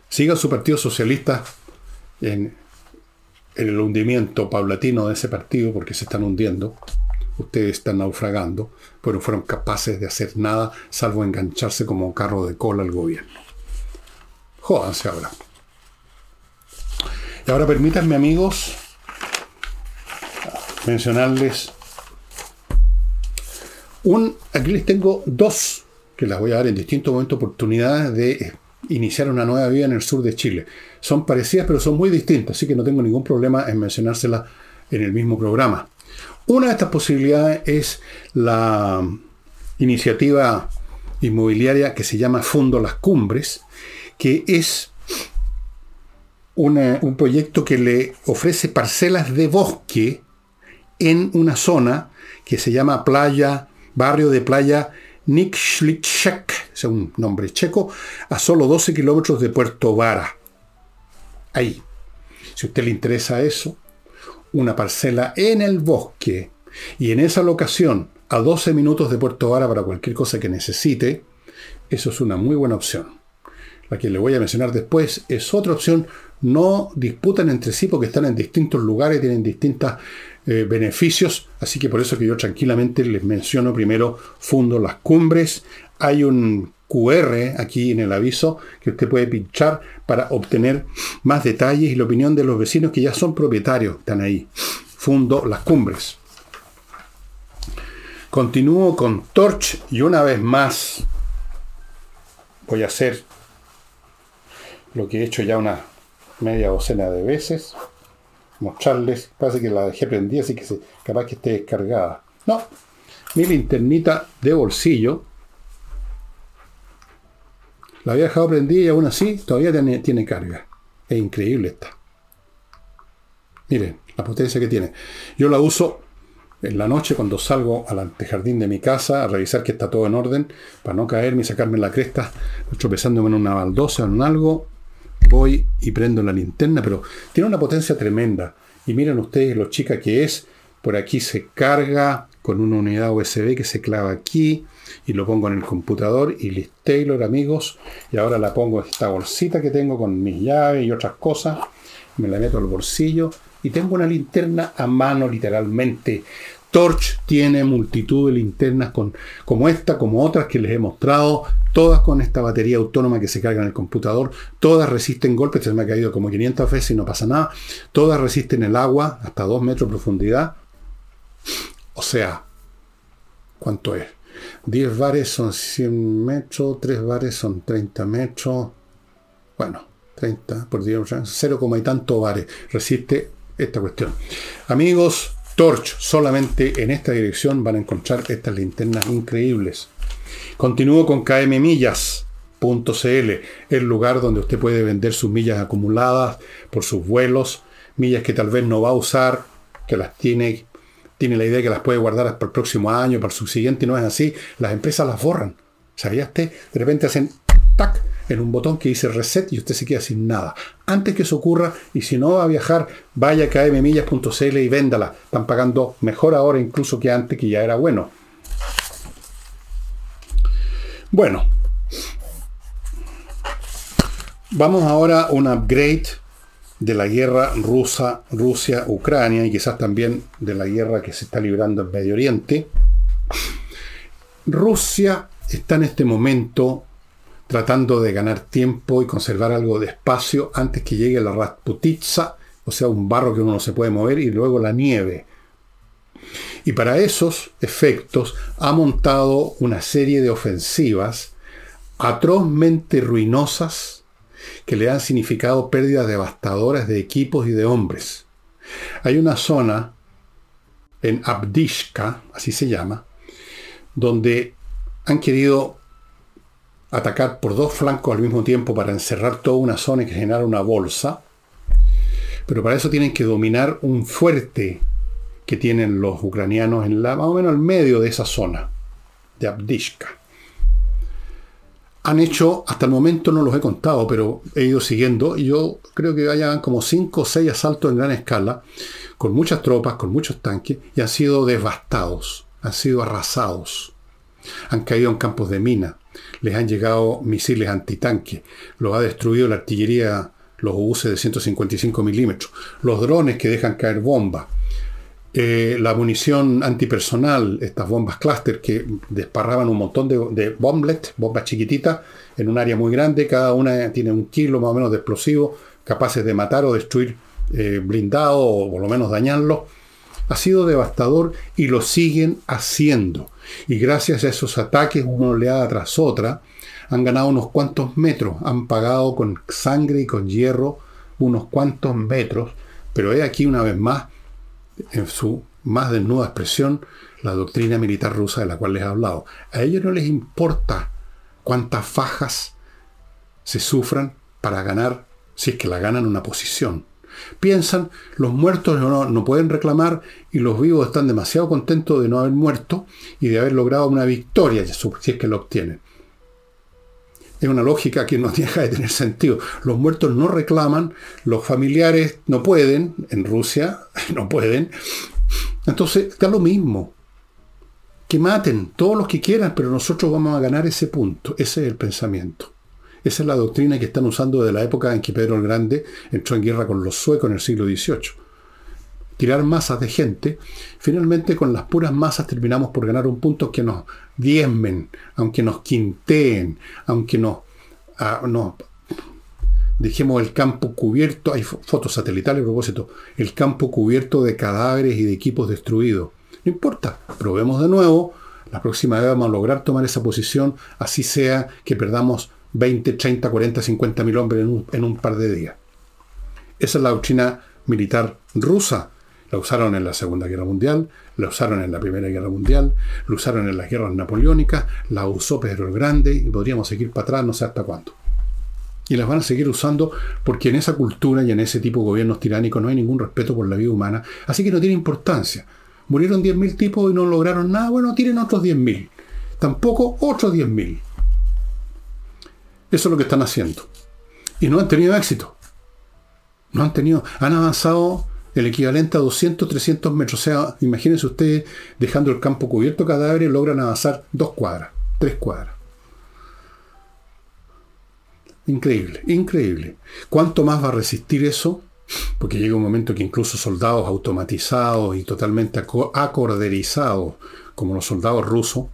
A: Siga su partido socialista en, en el hundimiento paulatino de ese partido, porque se están hundiendo. Ustedes están naufragando, pero fueron capaces de hacer nada salvo engancharse como carro de cola al gobierno. Jódanse ahora. Y ahora permítanme, amigos, mencionarles un, aquí les tengo dos que las voy a dar en distintos momentos oportunidades de iniciar una nueva vida en el sur de Chile. Son parecidas pero son muy distintas, así que no tengo ningún problema en mencionárselas en el mismo programa. Una de estas posibilidades es la iniciativa inmobiliaria que se llama Fondo Las Cumbres, que es un proyecto que le ofrece parcelas de bosque en una zona que se llama Playa, barrio de playa Nikšliček, es un nombre checo, a solo 12 kilómetros de Puerto Vara. Ahí. Si a usted le interesa eso, una parcela en el bosque y en esa locación, a 12 minutos de Puerto Vara para cualquier cosa que necesite, eso es una muy buena opción. La que le voy a mencionar después es otra opción. No disputan entre sí porque están en distintos lugares, tienen distintas eh, beneficios, así que por eso que yo tranquilamente les menciono primero Fundo Las Cumbres. Hay un QR aquí en el aviso que usted puede pinchar para obtener más detalles y la opinión de los vecinos que ya son propietarios, están ahí. Fundo Las Cumbres. Continúo con Torch y una vez más voy a hacer lo que he hecho ya una media docena de veces mostrarles, parece que la dejé prendida, así que se, capaz que esté descargada. No, mi linternita de bolsillo, la había dejado prendida y aún así todavía tiene, carga. Es increíble esta. Miren, la potencia que tiene. Yo la uso en la noche cuando salgo al antejardín de mi casa a revisar que está todo en orden, para no caerme y sacarme la cresta, tropezándome en una baldosa o en algo, voy y prendo la linterna, pero tiene una potencia tremenda. Y miren ustedes lo chica que es. Por aquí se carga con una unidad USB que se clava aquí y lo pongo en el computador y listo, Taylor amigos. Y ahora la pongo en esta bolsita que tengo con mis llaves y otras cosas. Me la meto al bolsillo y tengo una linterna a mano literalmente. Torch tiene multitud de linternas con, como esta, como otras que les he mostrado, todas con esta batería autónoma que se carga en el computador, todas resisten golpes, se me ha caído como 500 veces y no pasa nada, todas resisten el agua hasta 2 metros de profundidad. O sea, ¿cuánto es? 10 bares son 100 metros, 3 bares son 30 metros, bueno, 30 por 10, 0, y tanto bares resiste esta cuestión. Amigos, Torch, solamente en esta dirección van a encontrar estas linternas increíbles. Continúo con kmmillas.cl, el lugar donde usted puede vender sus millas acumuladas por sus vuelos, millas que tal vez no va a usar, que las tiene, tiene la idea que las puede guardar para el próximo año, para el subsiguiente, y no es así. Las empresas las borran. ¿Sabía usted? De repente hacen tac en un botón que dice reset y usted se queda sin nada. Antes que eso ocurra, y si no va a viajar, vaya a kmmillas.cl y véndala. Están pagando mejor ahora incluso que antes, que ya era bueno. Bueno, vamos ahora a un upgrade de la guerra rusa, Rusia-Ucrania y quizás también de la guerra que se está librando en Medio Oriente. Rusia está en este momento tratando de ganar tiempo y conservar algo de espacio antes que llegue la Rasputitsa, o sea, un barro que uno no se puede mover, y luego la nieve. Y para esos efectos ha montado una serie de ofensivas atrozmente ruinosas que le han significado pérdidas devastadoras de equipos y de hombres. Hay una zona en Abdishka, así se llama, donde han querido atacar por dos flancos al mismo tiempo para encerrar toda una zona y generar una bolsa. Pero para eso tienen que dominar un fuerte que tienen los ucranianos en la, más o menos al medio de esa zona, de Abdishka. Han hecho, hasta el momento no los he contado, pero he ido siguiendo, y yo creo que hayan como cinco o seis asaltos en gran escala, con muchas tropas, con muchos tanques, y han sido devastados, han sido arrasados. Han caído en campos de mina, les han llegado misiles antitanque, los ha destruido la artillería, los UC de 155 milímetros, los drones que dejan caer bombas, eh, la munición antipersonal, estas bombas cluster que desparraban un montón de, bomblets, bombas chiquititas, en un área muy grande, cada una tiene un kilo más o menos de explosivo, capaces de matar o destruir eh, blindado o por lo menos dañarlo. Ha sido devastador y lo siguen haciendo. Y gracias a esos ataques, una oleada tras otra, han ganado unos cuantos metros, han pagado con sangre y con hierro unos cuantos metros, pero he aquí una vez más, en su más desnuda expresión, la doctrina militar rusa de la cual les he hablado. A ellos no les importa cuántas fajas se sufran para ganar, si es que la ganan una posición. Piensan, los muertos no, pueden reclamar y los vivos están demasiado contentos de no haber muerto y de haber logrado una victoria, si es que lo obtienen. Es una lógica que no <laughs> deja de tener sentido. Los muertos no reclaman, los familiares no pueden, en Rusia <laughs> no pueden. Entonces, está lo mismo. Que maten todos los que quieran, pero nosotros vamos a ganar ese punto. Ese es el pensamiento. Esa es la doctrina que están usando desde la época en que Pedro el Grande entró en guerra con los suecos en el siglo XVIII. Tirar masas de gente, finalmente con las puras masas terminamos por ganar un punto que nos diezmen, aunque nos quinteen, aunque nos, ah, dejemos el campo cubierto, hay fotos satelitales a propósito, el campo cubierto de cadáveres y de equipos destruidos. No importa, probemos de nuevo, la próxima vez vamos a lograr tomar esa posición, así sea que perdamos 20, 30, 40, 50 mil hombres en un, par de días. Esa es la doctrina militar rusa. La usaron en la Segunda Guerra Mundial, la usaron en la Primera Guerra Mundial, la usaron en las guerras napoleónicas, la usó Pedro el Grande y podríamos seguir para atrás no sé hasta cuándo. Y las van a seguir usando porque en esa cultura y en ese tipo de gobiernos tiránicos no hay ningún respeto por la vida humana, así que no tiene importancia. Murieron 10.000 tipos y no lograron nada, bueno, tienen otros 10.000. Tampoco otros 10.000. Eso es lo que están haciendo. Y no han tenido éxito. No han tenido. Han avanzado el equivalente a 200, 300 metros. O sea, imagínense ustedes dejando el campo cubierto cadáveres, logran avanzar dos cuadras, tres cuadras. Increíble, increíble. ¿Cuánto más va a resistir eso? Porque llega un momento que incluso soldados automatizados y totalmente acorderizados, como los soldados rusos,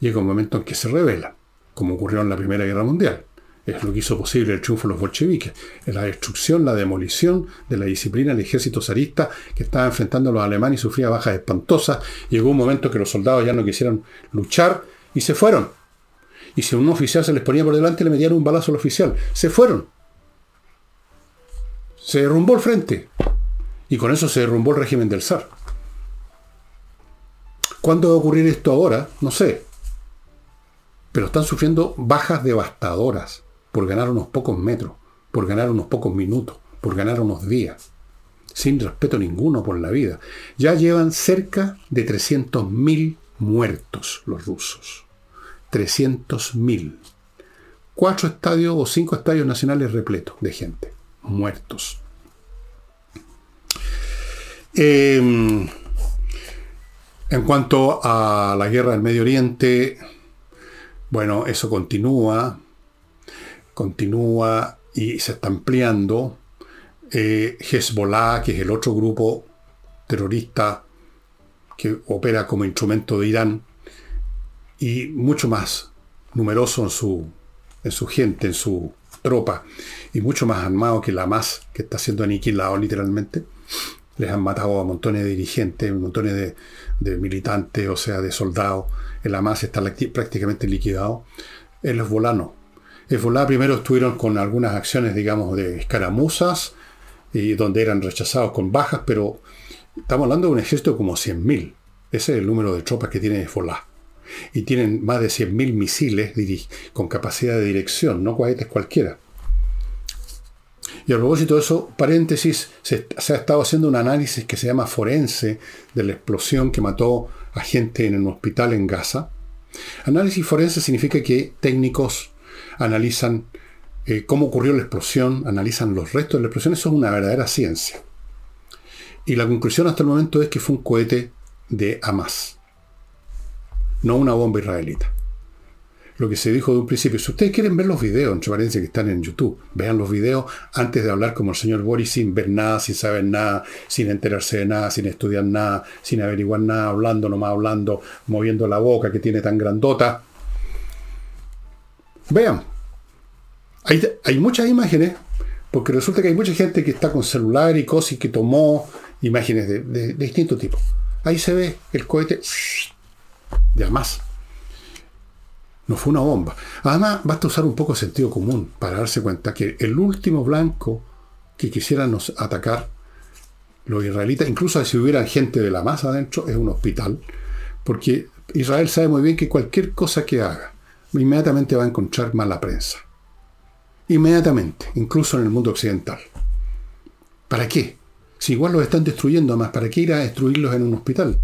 A: llega un momento en que se rebelan, como ocurrió en la Primera Guerra Mundial. Es lo que hizo posible el triunfo de los bolcheviques, la destrucción, la demolición de la disciplina del ejército zarista que estaba enfrentando a los alemanes y sufría bajas espantosas. Llegó un momento que los soldados ya no quisieron luchar y se fueron. Y si un oficial se les ponía por delante, le metían un balazo al oficial. Se fueron. Se derrumbó el frente. Y con eso se derrumbó el régimen del zar. ¿Cuándo va a ocurrir esto ahora? No sé. Pero están sufriendo bajas devastadoras por ganar unos pocos metros, por ganar unos pocos minutos, por ganar unos días, sin respeto ninguno por la vida. Ya llevan cerca de 300.000 muertos los rusos. 300.000. Cuatro estadios o cinco estadios nacionales repletos de gente muertos. Em, en cuanto a la guerra del Medio Oriente, bueno, eso continúa, continúa y se está ampliando. Eh, Hezbollah, que es el otro grupo terrorista que opera como instrumento de Irán, y mucho más numeroso en su, en su gente, en su tropa, y mucho más armado que la más que está siendo aniquilado literalmente. Les han matado a montones de dirigentes, montones de, militantes, o sea, de soldados. El Hamas está prácticamente liquidado. El Hezbollah El Hezbollah primero estuvieron con algunas acciones, digamos, de escaramuzas, y donde eran rechazados con bajas, pero estamos hablando de un ejército como 100.000. Ese es el número de tropas que tiene Hezbollah. Y tienen más de 100.000 misiles con capacidad de dirección, no cohetes cualquiera. Y a propósito de eso, paréntesis, se, ha estado haciendo un análisis que se llama forense de la explosión que mató a gente en un hospital en Gaza. Análisis forense significa que técnicos analizan eh, cómo ocurrió la explosión, analizan los restos de la explosión. Eso es una verdadera ciencia. Y la conclusión hasta el momento es que fue un cohete de Hamas, no una bomba israelita lo que se dijo de un principio. Si ustedes quieren ver los videos, entre paréntesis, que están en YouTube, vean los videos antes de hablar como el señor Boris sin ver nada, sin saber nada, sin enterarse de nada, sin estudiar nada, sin averiguar nada, hablando, nomás hablando, moviendo la boca que tiene tan grandota. Vean, hay, muchas imágenes, porque resulta que hay mucha gente que está con celular y cosas y que tomó imágenes de, de, de distinto tipo. Ahí se ve el cohete de más no fue una bomba. Además, basta usar un poco de sentido común para darse cuenta que el último blanco que quisieran atacar, los israelitas, incluso si hubiera gente de la masa adentro, es un hospital, porque Israel sabe muy bien que cualquier cosa que haga, inmediatamente va a encontrar mala prensa. Inmediatamente, incluso en el mundo occidental. ¿Para qué? Si igual los están destruyendo, más, ¿para qué ir a destruirlos en un hospital?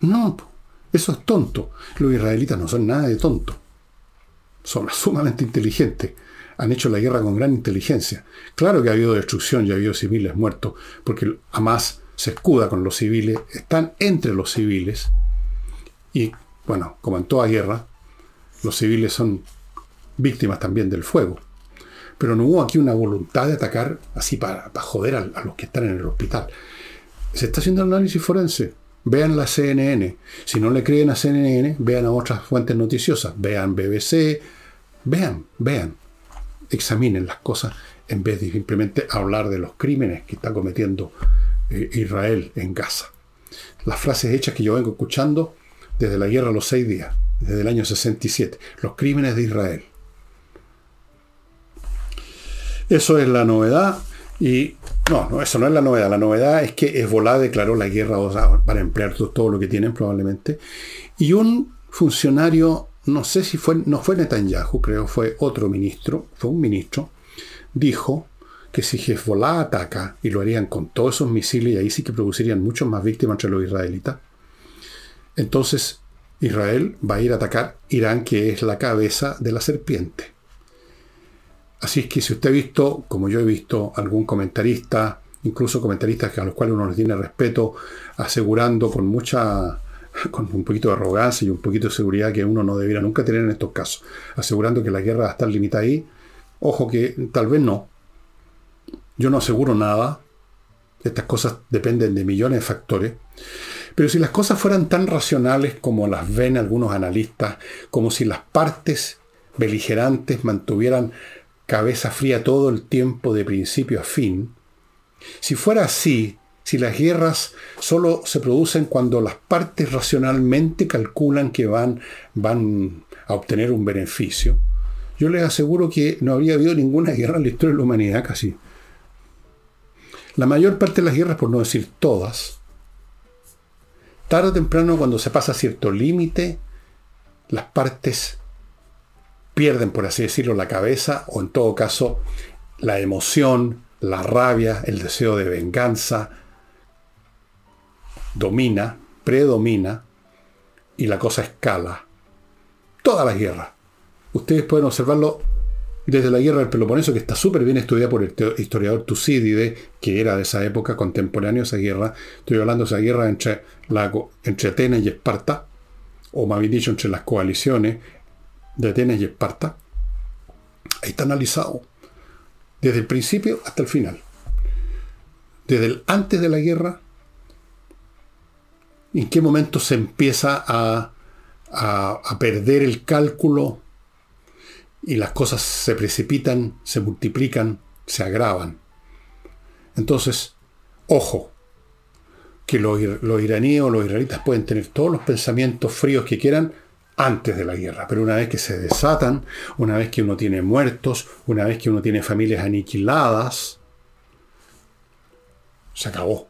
A: No, eso es tonto. Los israelitas no son nada de tonto. Son <laughs> sumamente inteligentes. Han hecho la guerra con gran inteligencia. Claro que ha habido destrucción y ha habido civiles muertos, porque Hamas se escuda con los civiles, están entre los civiles. Y, bueno, como en toda guerra, los civiles son víctimas también del fuego. Pero no hubo aquí una voluntad de atacar así para, joder a, a los que están en el hospital. Se está haciendo análisis forense. Vean la CNN. Si no le creen a CNN, vean a otras fuentes noticiosas. Vean BBC. Vean, vean. Examinen las cosas en vez de simplemente hablar de los crímenes que está cometiendo eh, Israel en Gaza. Las frases hechas que yo vengo escuchando desde la guerra a los seis días, desde el año 67. Los crímenes de Israel. Eso es la novedad y no, no, eso no es la novedad. La novedad es que Hezbollah declaró la guerra para emplear todo, lo que tienen probablemente. Y un funcionario, no sé si fue, no fue Netanyahu, creo, fue otro ministro, fue un ministro, dijo que si Hezbollah ataca, y lo harían con todos esos misiles, y ahí sí que producirían muchas más víctimas entre los israelitas, entonces Israel va a ir a atacar Irán, que es la cabeza de la serpiente. Así es que si usted ha visto, como yo he visto, algún comentarista, incluso comentaristas a los cuales uno les tiene respeto, asegurando con mucha, <laughs> con un poquito de arrogancia y un poquito de seguridad que uno no debiera nunca tener en estos casos, asegurando que la guerra va a estar limitada ahí, ojo que tal vez no. Yo no aseguro nada. Estas cosas dependen de millones de factores. Pero si las cosas fueran tan racionales como las ven algunos analistas, como si las partes beligerantes mantuvieran cabeza fría todo el tiempo de principio a fin, si fuera así, si las guerras solo se producen cuando las partes racionalmente calculan que van, van a obtener un beneficio, yo les aseguro que no habría habido ninguna guerra en la historia de la humanidad casi. La mayor parte de las guerras, por no decir todas, tarde o temprano cuando se pasa cierto límite, las partes pierden, por así decirlo, la cabeza o en todo caso la emoción, la rabia, el deseo de venganza, domina, predomina y la cosa escala. Todas las guerras. Ustedes pueden observarlo desde la guerra del Peloponeso, que está súper bien estudiada por el historiador Tucídide, que era de esa época, contemporáneo esa guerra. Estoy hablando de esa guerra entre, entre Atenas y Esparta, o más bien dicho, entre las coaliciones de Atenas y Esparta. Ahí está analizado, desde el principio hasta el final. Desde el antes de la guerra, en qué momento se empieza a, a perder el cálculo y las cosas se precipitan, se multiplican, se agravan. Entonces, ojo, que los, iraníes o los israelitas pueden tener todos los pensamientos fríos que quieran antes de la guerra, pero una vez que se desatan, una vez que uno tiene muertos, una vez que uno tiene familias aniquiladas, se acabó.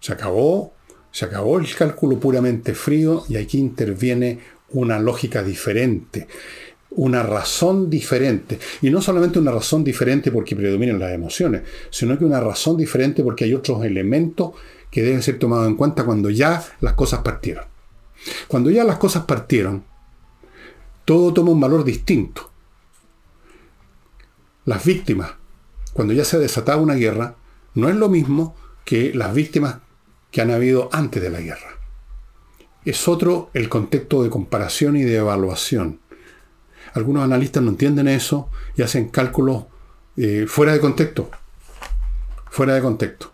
A: Se acabó, se acabó el cálculo puramente frío y aquí interviene una lógica diferente una razón diferente. Y no solamente una razón diferente porque predominan las emociones, sino que una razón diferente porque hay otros elementos que deben ser tomados en cuenta cuando ya las cosas partieron. Cuando ya las cosas partieron, todo toma un valor distinto. Las víctimas, cuando ya se ha desatado una guerra, no es lo mismo que las víctimas que han habido antes de la guerra. Es otro el contexto de comparación y de evaluación. Algunos analistas no entienden eso y hacen cálculos eh, fuera de contexto. Fuera de contexto.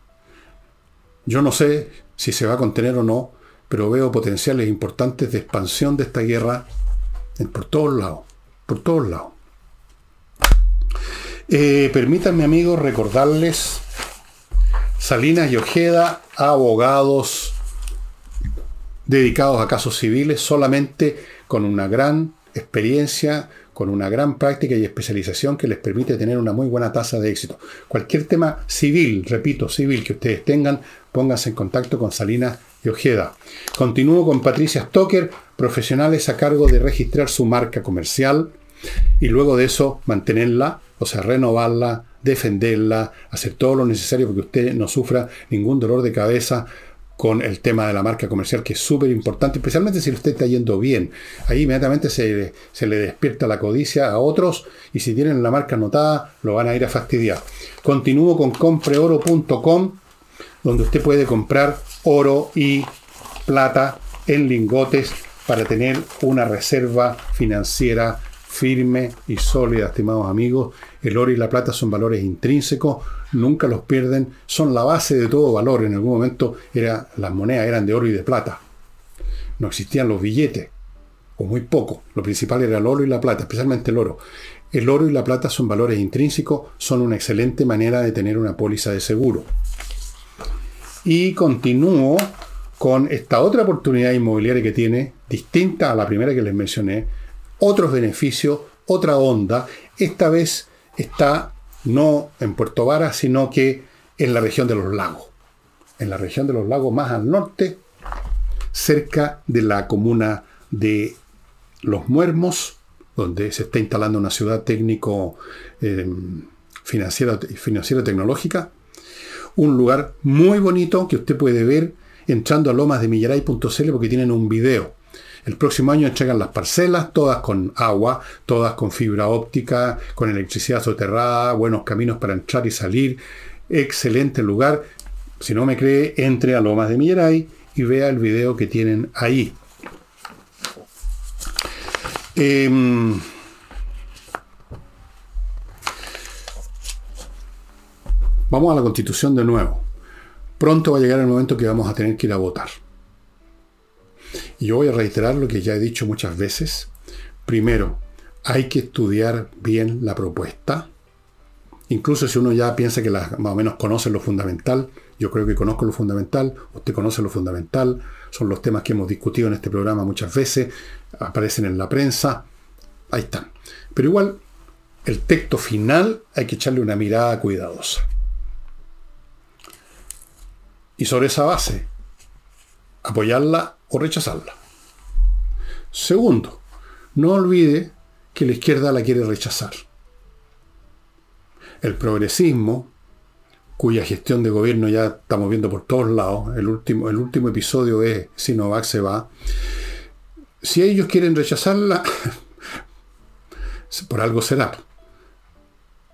A: Yo no sé si se va a contener o no, pero veo potenciales importantes de expansión de esta guerra por todos lados. Por todos lados. Eh, permítanme, amigos, recordarles Salinas y Ojeda, abogados dedicados a casos civiles, solamente con una gran experiencia, con una gran práctica y especialización que les permite tener una muy buena tasa de éxito. Cualquier tema civil, repito, civil que ustedes tengan, pónganse en contacto con Salinas y Ojeda. Continúo con Patricia Stoker, profesionales a cargo de registrar su marca comercial y luego de eso mantenerla, o sea, renovarla, defenderla, hacer todo lo necesario porque usted no sufra ningún dolor de cabeza con el tema de la marca comercial, que es súper importante, especialmente si usted está yendo bien. Ahí inmediatamente se, se, le despierta la codicia a otros y si tienen la marca anotada, lo van a ir a fastidiar. Continúo con compreoro.com, donde usted puede comprar oro y plata en lingotes para tener una reserva financiera firme y sólida, estimados amigos. El oro y la plata son valores intrínsecos, nunca los pierden, son la base de todo valor. En algún momento era, las monedas eran de oro y de plata. No existían los billetes, o muy poco. Lo principal era el oro y la plata, especialmente el oro. El oro y la plata son valores intrínsecos, son una excelente manera de tener una póliza de seguro. Y continúo con esta otra oportunidad inmobiliaria que tiene, distinta a la primera que les mencioné, otros beneficios, otra onda. Esta vez está no en Puerto Vara, sino que en la región de los lagos. En la región de los lagos más al norte, cerca de la comuna de Los Muermos, donde se está instalando una ciudad técnico em, financiera, financiera tecnológica. Un lugar muy bonito que usted puede ver entrando a lomasdemillaray.cl porque tienen un video el próximo año entregan las parcelas, todas con agua, todas con fibra óptica, con electricidad soterrada, buenos caminos para entrar y salir. Excelente lugar. Si no me cree, entre a Lomas de Milleray y vea el video que tienen ahí. Vamos a la constitución de nuevo. Pronto va a llegar el momento que vamos a tener que ir a votar. Y yo voy a reiterar lo que ya he dicho muchas veces. Primero, hay que estudiar bien la propuesta. Incluso si uno ya piensa que más o menos conoce lo fundamental, yo creo que conozco lo fundamental, usted conoce lo fundamental, son los temas que hemos discutido en este programa muchas veces, aparecen en la prensa, ahí están. Pero igual, el texto final hay que echarle una mirada cuidadosa. Y sobre esa base, apoyarla o rechazarla. Segundo, no olvide que la izquierda la quiere rechazar. El progresismo, cuya gestión de gobierno ya estamos viendo por todos lados, el último, el último episodio es Sinovac se va, si ellos quieren rechazarla, <laughs> por algo será.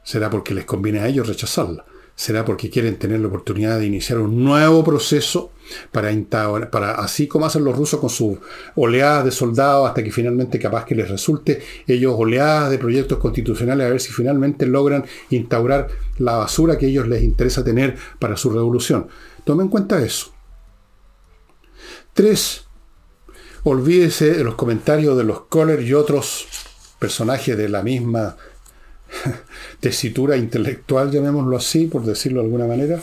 A: Será porque les conviene a ellos rechazarla será porque quieren tener la oportunidad de iniciar un nuevo proceso para, para así como hacen los rusos con sus oleadas de soldados hasta que finalmente capaz que les resulte, ellos oleadas de proyectos constitucionales a ver si finalmente logran instaurar la basura que a ellos les interesa tener para su revolución. Tomen en cuenta eso. Tres, olvídese de los comentarios de los Kohler y otros personajes de la misma <laughs> tesitura intelectual, llamémoslo así, por decirlo de alguna manera,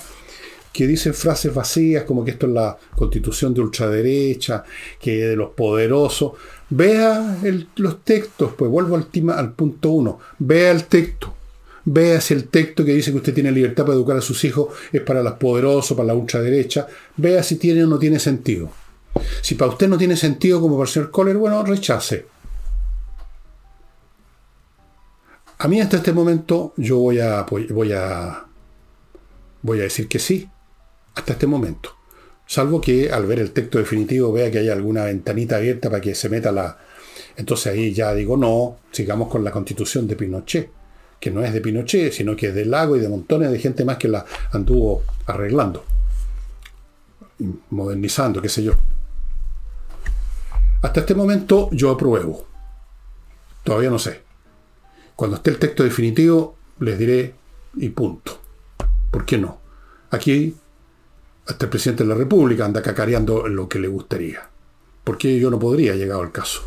A: que dicen frases vacías como que esto es la constitución de ultraderecha, que de los poderosos. Vea los textos, pues vuelvo al, al punto uno, vea el texto. Vea si el texto que dice que usted tiene libertad para educar a sus hijos es para los poderosos, para la ultraderecha. Vea si tiene o no tiene sentido. Si para usted no tiene sentido como para el señor Kohler, bueno, rechace. A mí hasta este momento yo voy a, voy a, voy a decir que sí, hasta este momento. Salvo que al ver el texto definitivo vea que hay alguna ventanita abierta para que se meta la... Entonces ahí ya digo, no, sigamos con la constitución de Pinochet, que no es de Pinochet, sino que es del Lago y de montones de gente más que la anduvo arreglando, modernizando, qué sé yo. Hasta este momento yo apruebo. Todavía no sé. Cuando esté el texto definitivo, les diré y punto. ¿Por qué no? Aquí, hasta el presidente de la República anda cacareando lo que le gustaría. ¿Por qué yo no podría, llegado al caso?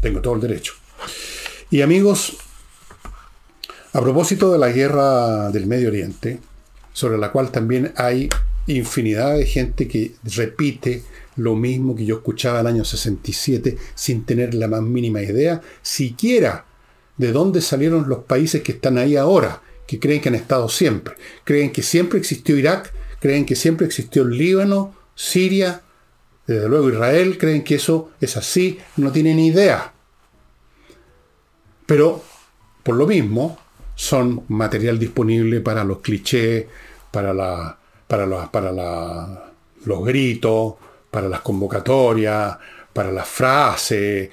A: Tengo todo el derecho. Y amigos, a propósito de la guerra del Medio Oriente, sobre la cual también hay infinidad de gente que repite lo mismo que yo escuchaba el año 67 sin tener la más mínima idea, siquiera de dónde salieron los países que están ahí ahora, que creen que han estado siempre. Creen que siempre existió Irak, creen que siempre existió el Líbano, Siria, desde luego Israel, creen que eso es así, no tienen idea. Pero, por lo mismo, son material disponible para los clichés, para, la, para, para los gritos, para las convocatorias, para las frases,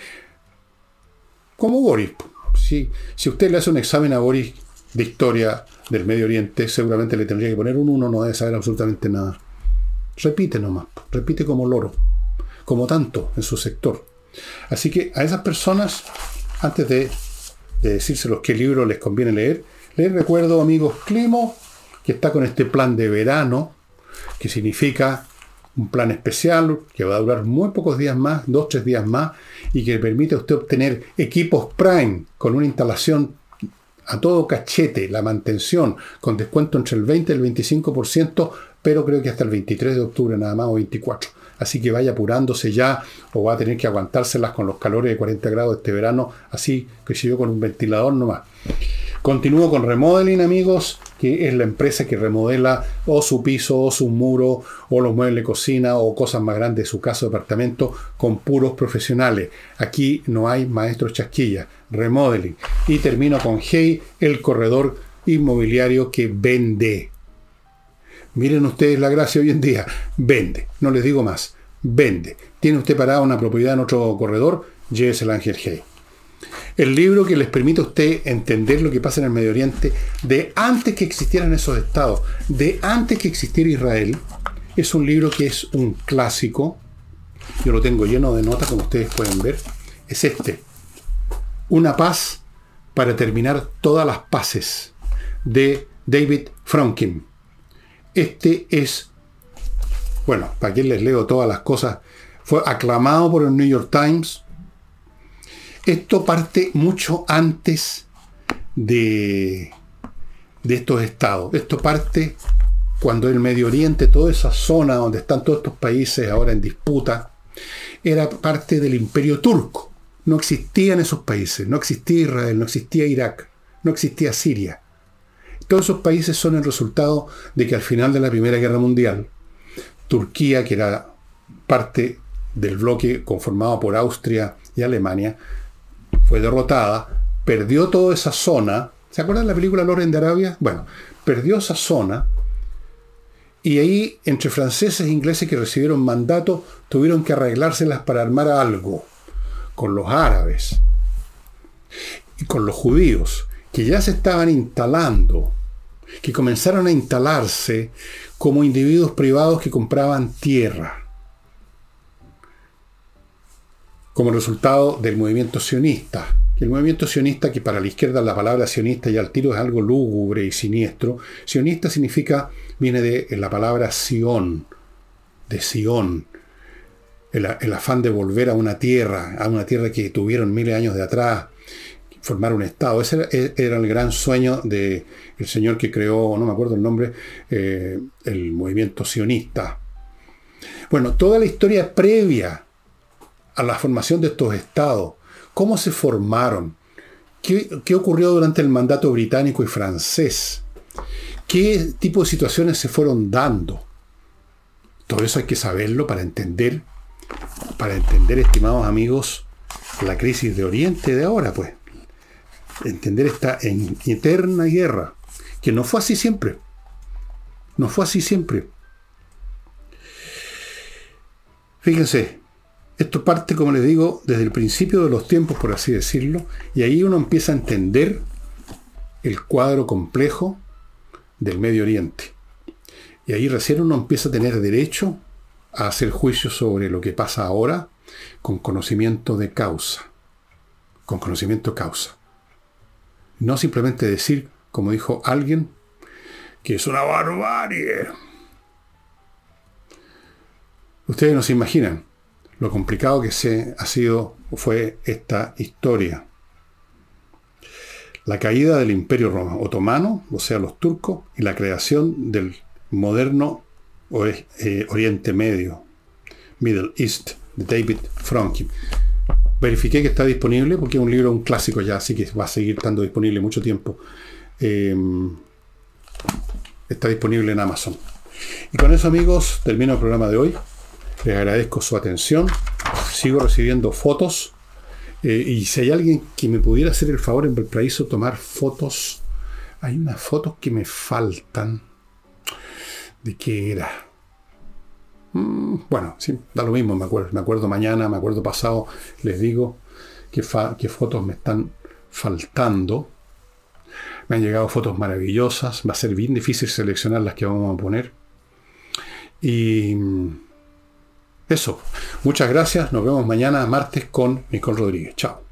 A: como Boris si, usted le hace un examen a Boris de historia del Medio Oriente, seguramente le tendría que poner un 1, no debe saber absolutamente nada. Repite nomás, repite como loro, como tanto en su sector. Así que a esas personas, antes de, de decírselos qué libro les conviene leer, les recuerdo, amigos, Climo, que está con este plan de verano, que significa un plan especial que va a durar muy pocos días más, dos, tres días más, y que permite a usted obtener equipos Prime con una instalación a todo cachete, la mantención, con descuento entre el 20 y el 25%, pero creo que hasta el 23 de octubre nada más o 24. Así que vaya apurándose ya o va a tener que aguantárselas con los calores de 40 grados este verano, así que si yo con un ventilador nomás. Continúo con Remodeling, amigos, que es la empresa que remodela o su piso, o su muro, o los muebles de cocina, o cosas más grandes de su casa o departamento, con puros profesionales. Aquí no hay maestros chasquillas. Remodeling. Y termino con Hey, el corredor inmobiliario que vende. Miren ustedes la gracia hoy en día. Vende. No les digo más. Vende. ¿Tiene usted parada una propiedad en otro corredor? Llévese el Ángel Hey. El libro que les permite a usted entender lo que pasa en el Medio Oriente de antes que existieran esos estados, de antes que existiera Israel, es un libro que es un clásico. Yo lo tengo lleno de notas, como ustedes pueden ver. Es este. Una paz para terminar todas las paces de David Franklin. Este es, bueno, para que les leo todas las cosas, fue aclamado por el New York Times. Esto parte mucho antes de, de estos estados. Esto parte cuando el Medio Oriente, toda esa zona donde están todos estos países ahora en disputa, era parte del imperio turco. No existían esos países, no existía Israel, no existía Irak, no existía Siria. Todos esos países son el resultado de que al final de la Primera Guerra Mundial, Turquía, que era parte del bloque conformado por Austria y Alemania, fue derrotada, perdió toda esa zona. ¿Se acuerdan de la película Loren de Arabia? Bueno, perdió esa zona y ahí, entre franceses e ingleses que recibieron mandato, tuvieron que arreglárselas para armar algo con los árabes y con los judíos, que ya se estaban instalando, que comenzaron a instalarse como individuos privados que compraban tierra, como resultado del movimiento sionista. El movimiento sionista, que para la izquierda la palabra sionista y al tiro es algo lúgubre y siniestro, sionista significa, viene de la palabra Sion, de Sion, el, afán de volver a una tierra, a una tierra que tuvieron miles de años de atrás, formar un Estado. Ese era, el gran sueño del el señor que creó, no me acuerdo el nombre, eh, el movimiento sionista. Bueno, toda la historia previa a la formación de estos estados, cómo se formaron, qué, qué ocurrió durante el mandato británico y francés, qué tipo de situaciones se fueron dando. Todo eso hay que saberlo para entender para entender, estimados amigos, la crisis de Oriente de ahora, pues. Entender esta eterna guerra, que no fue así siempre. No fue así siempre. Fíjense, esto parte, como les digo, desde el principio de los tiempos, por así decirlo, y ahí uno empieza a entender el cuadro complejo del Medio Oriente. Y ahí recién uno empieza a tener derecho a hacer juicio sobre lo que pasa ahora con conocimiento de causa. Con conocimiento causa. No simplemente decir, como dijo alguien, que es una barbarie. Ustedes no se imaginan lo complicado que se ha sido fue esta historia. La caída del Imperio Otomano, o sea, los turcos, y la creación del moderno eh, Oriente Medio, Middle East, de David Franklin. Verifiqué que está disponible porque es un libro, un clásico ya, así que va a seguir estando disponible mucho tiempo. Em, está disponible en Amazon. Y con eso, amigos, termino el programa de hoy. Les agradezco su atención. Sigo recibiendo fotos. Eh, y si hay alguien que me pudiera hacer el favor en Valparaíso tomar fotos, hay unas fotos que me faltan ¿De qué era? Mm, bueno, sí, da lo mismo, me acuerdo. Me acuerdo mañana, me acuerdo pasado, les digo qué, fotos me están faltando. Me han llegado fotos maravillosas. Va a ser bien difícil seleccionar las que vamos a poner. Y mm, eso. Muchas gracias. Nos vemos mañana martes con Nicole Rodríguez. Chao.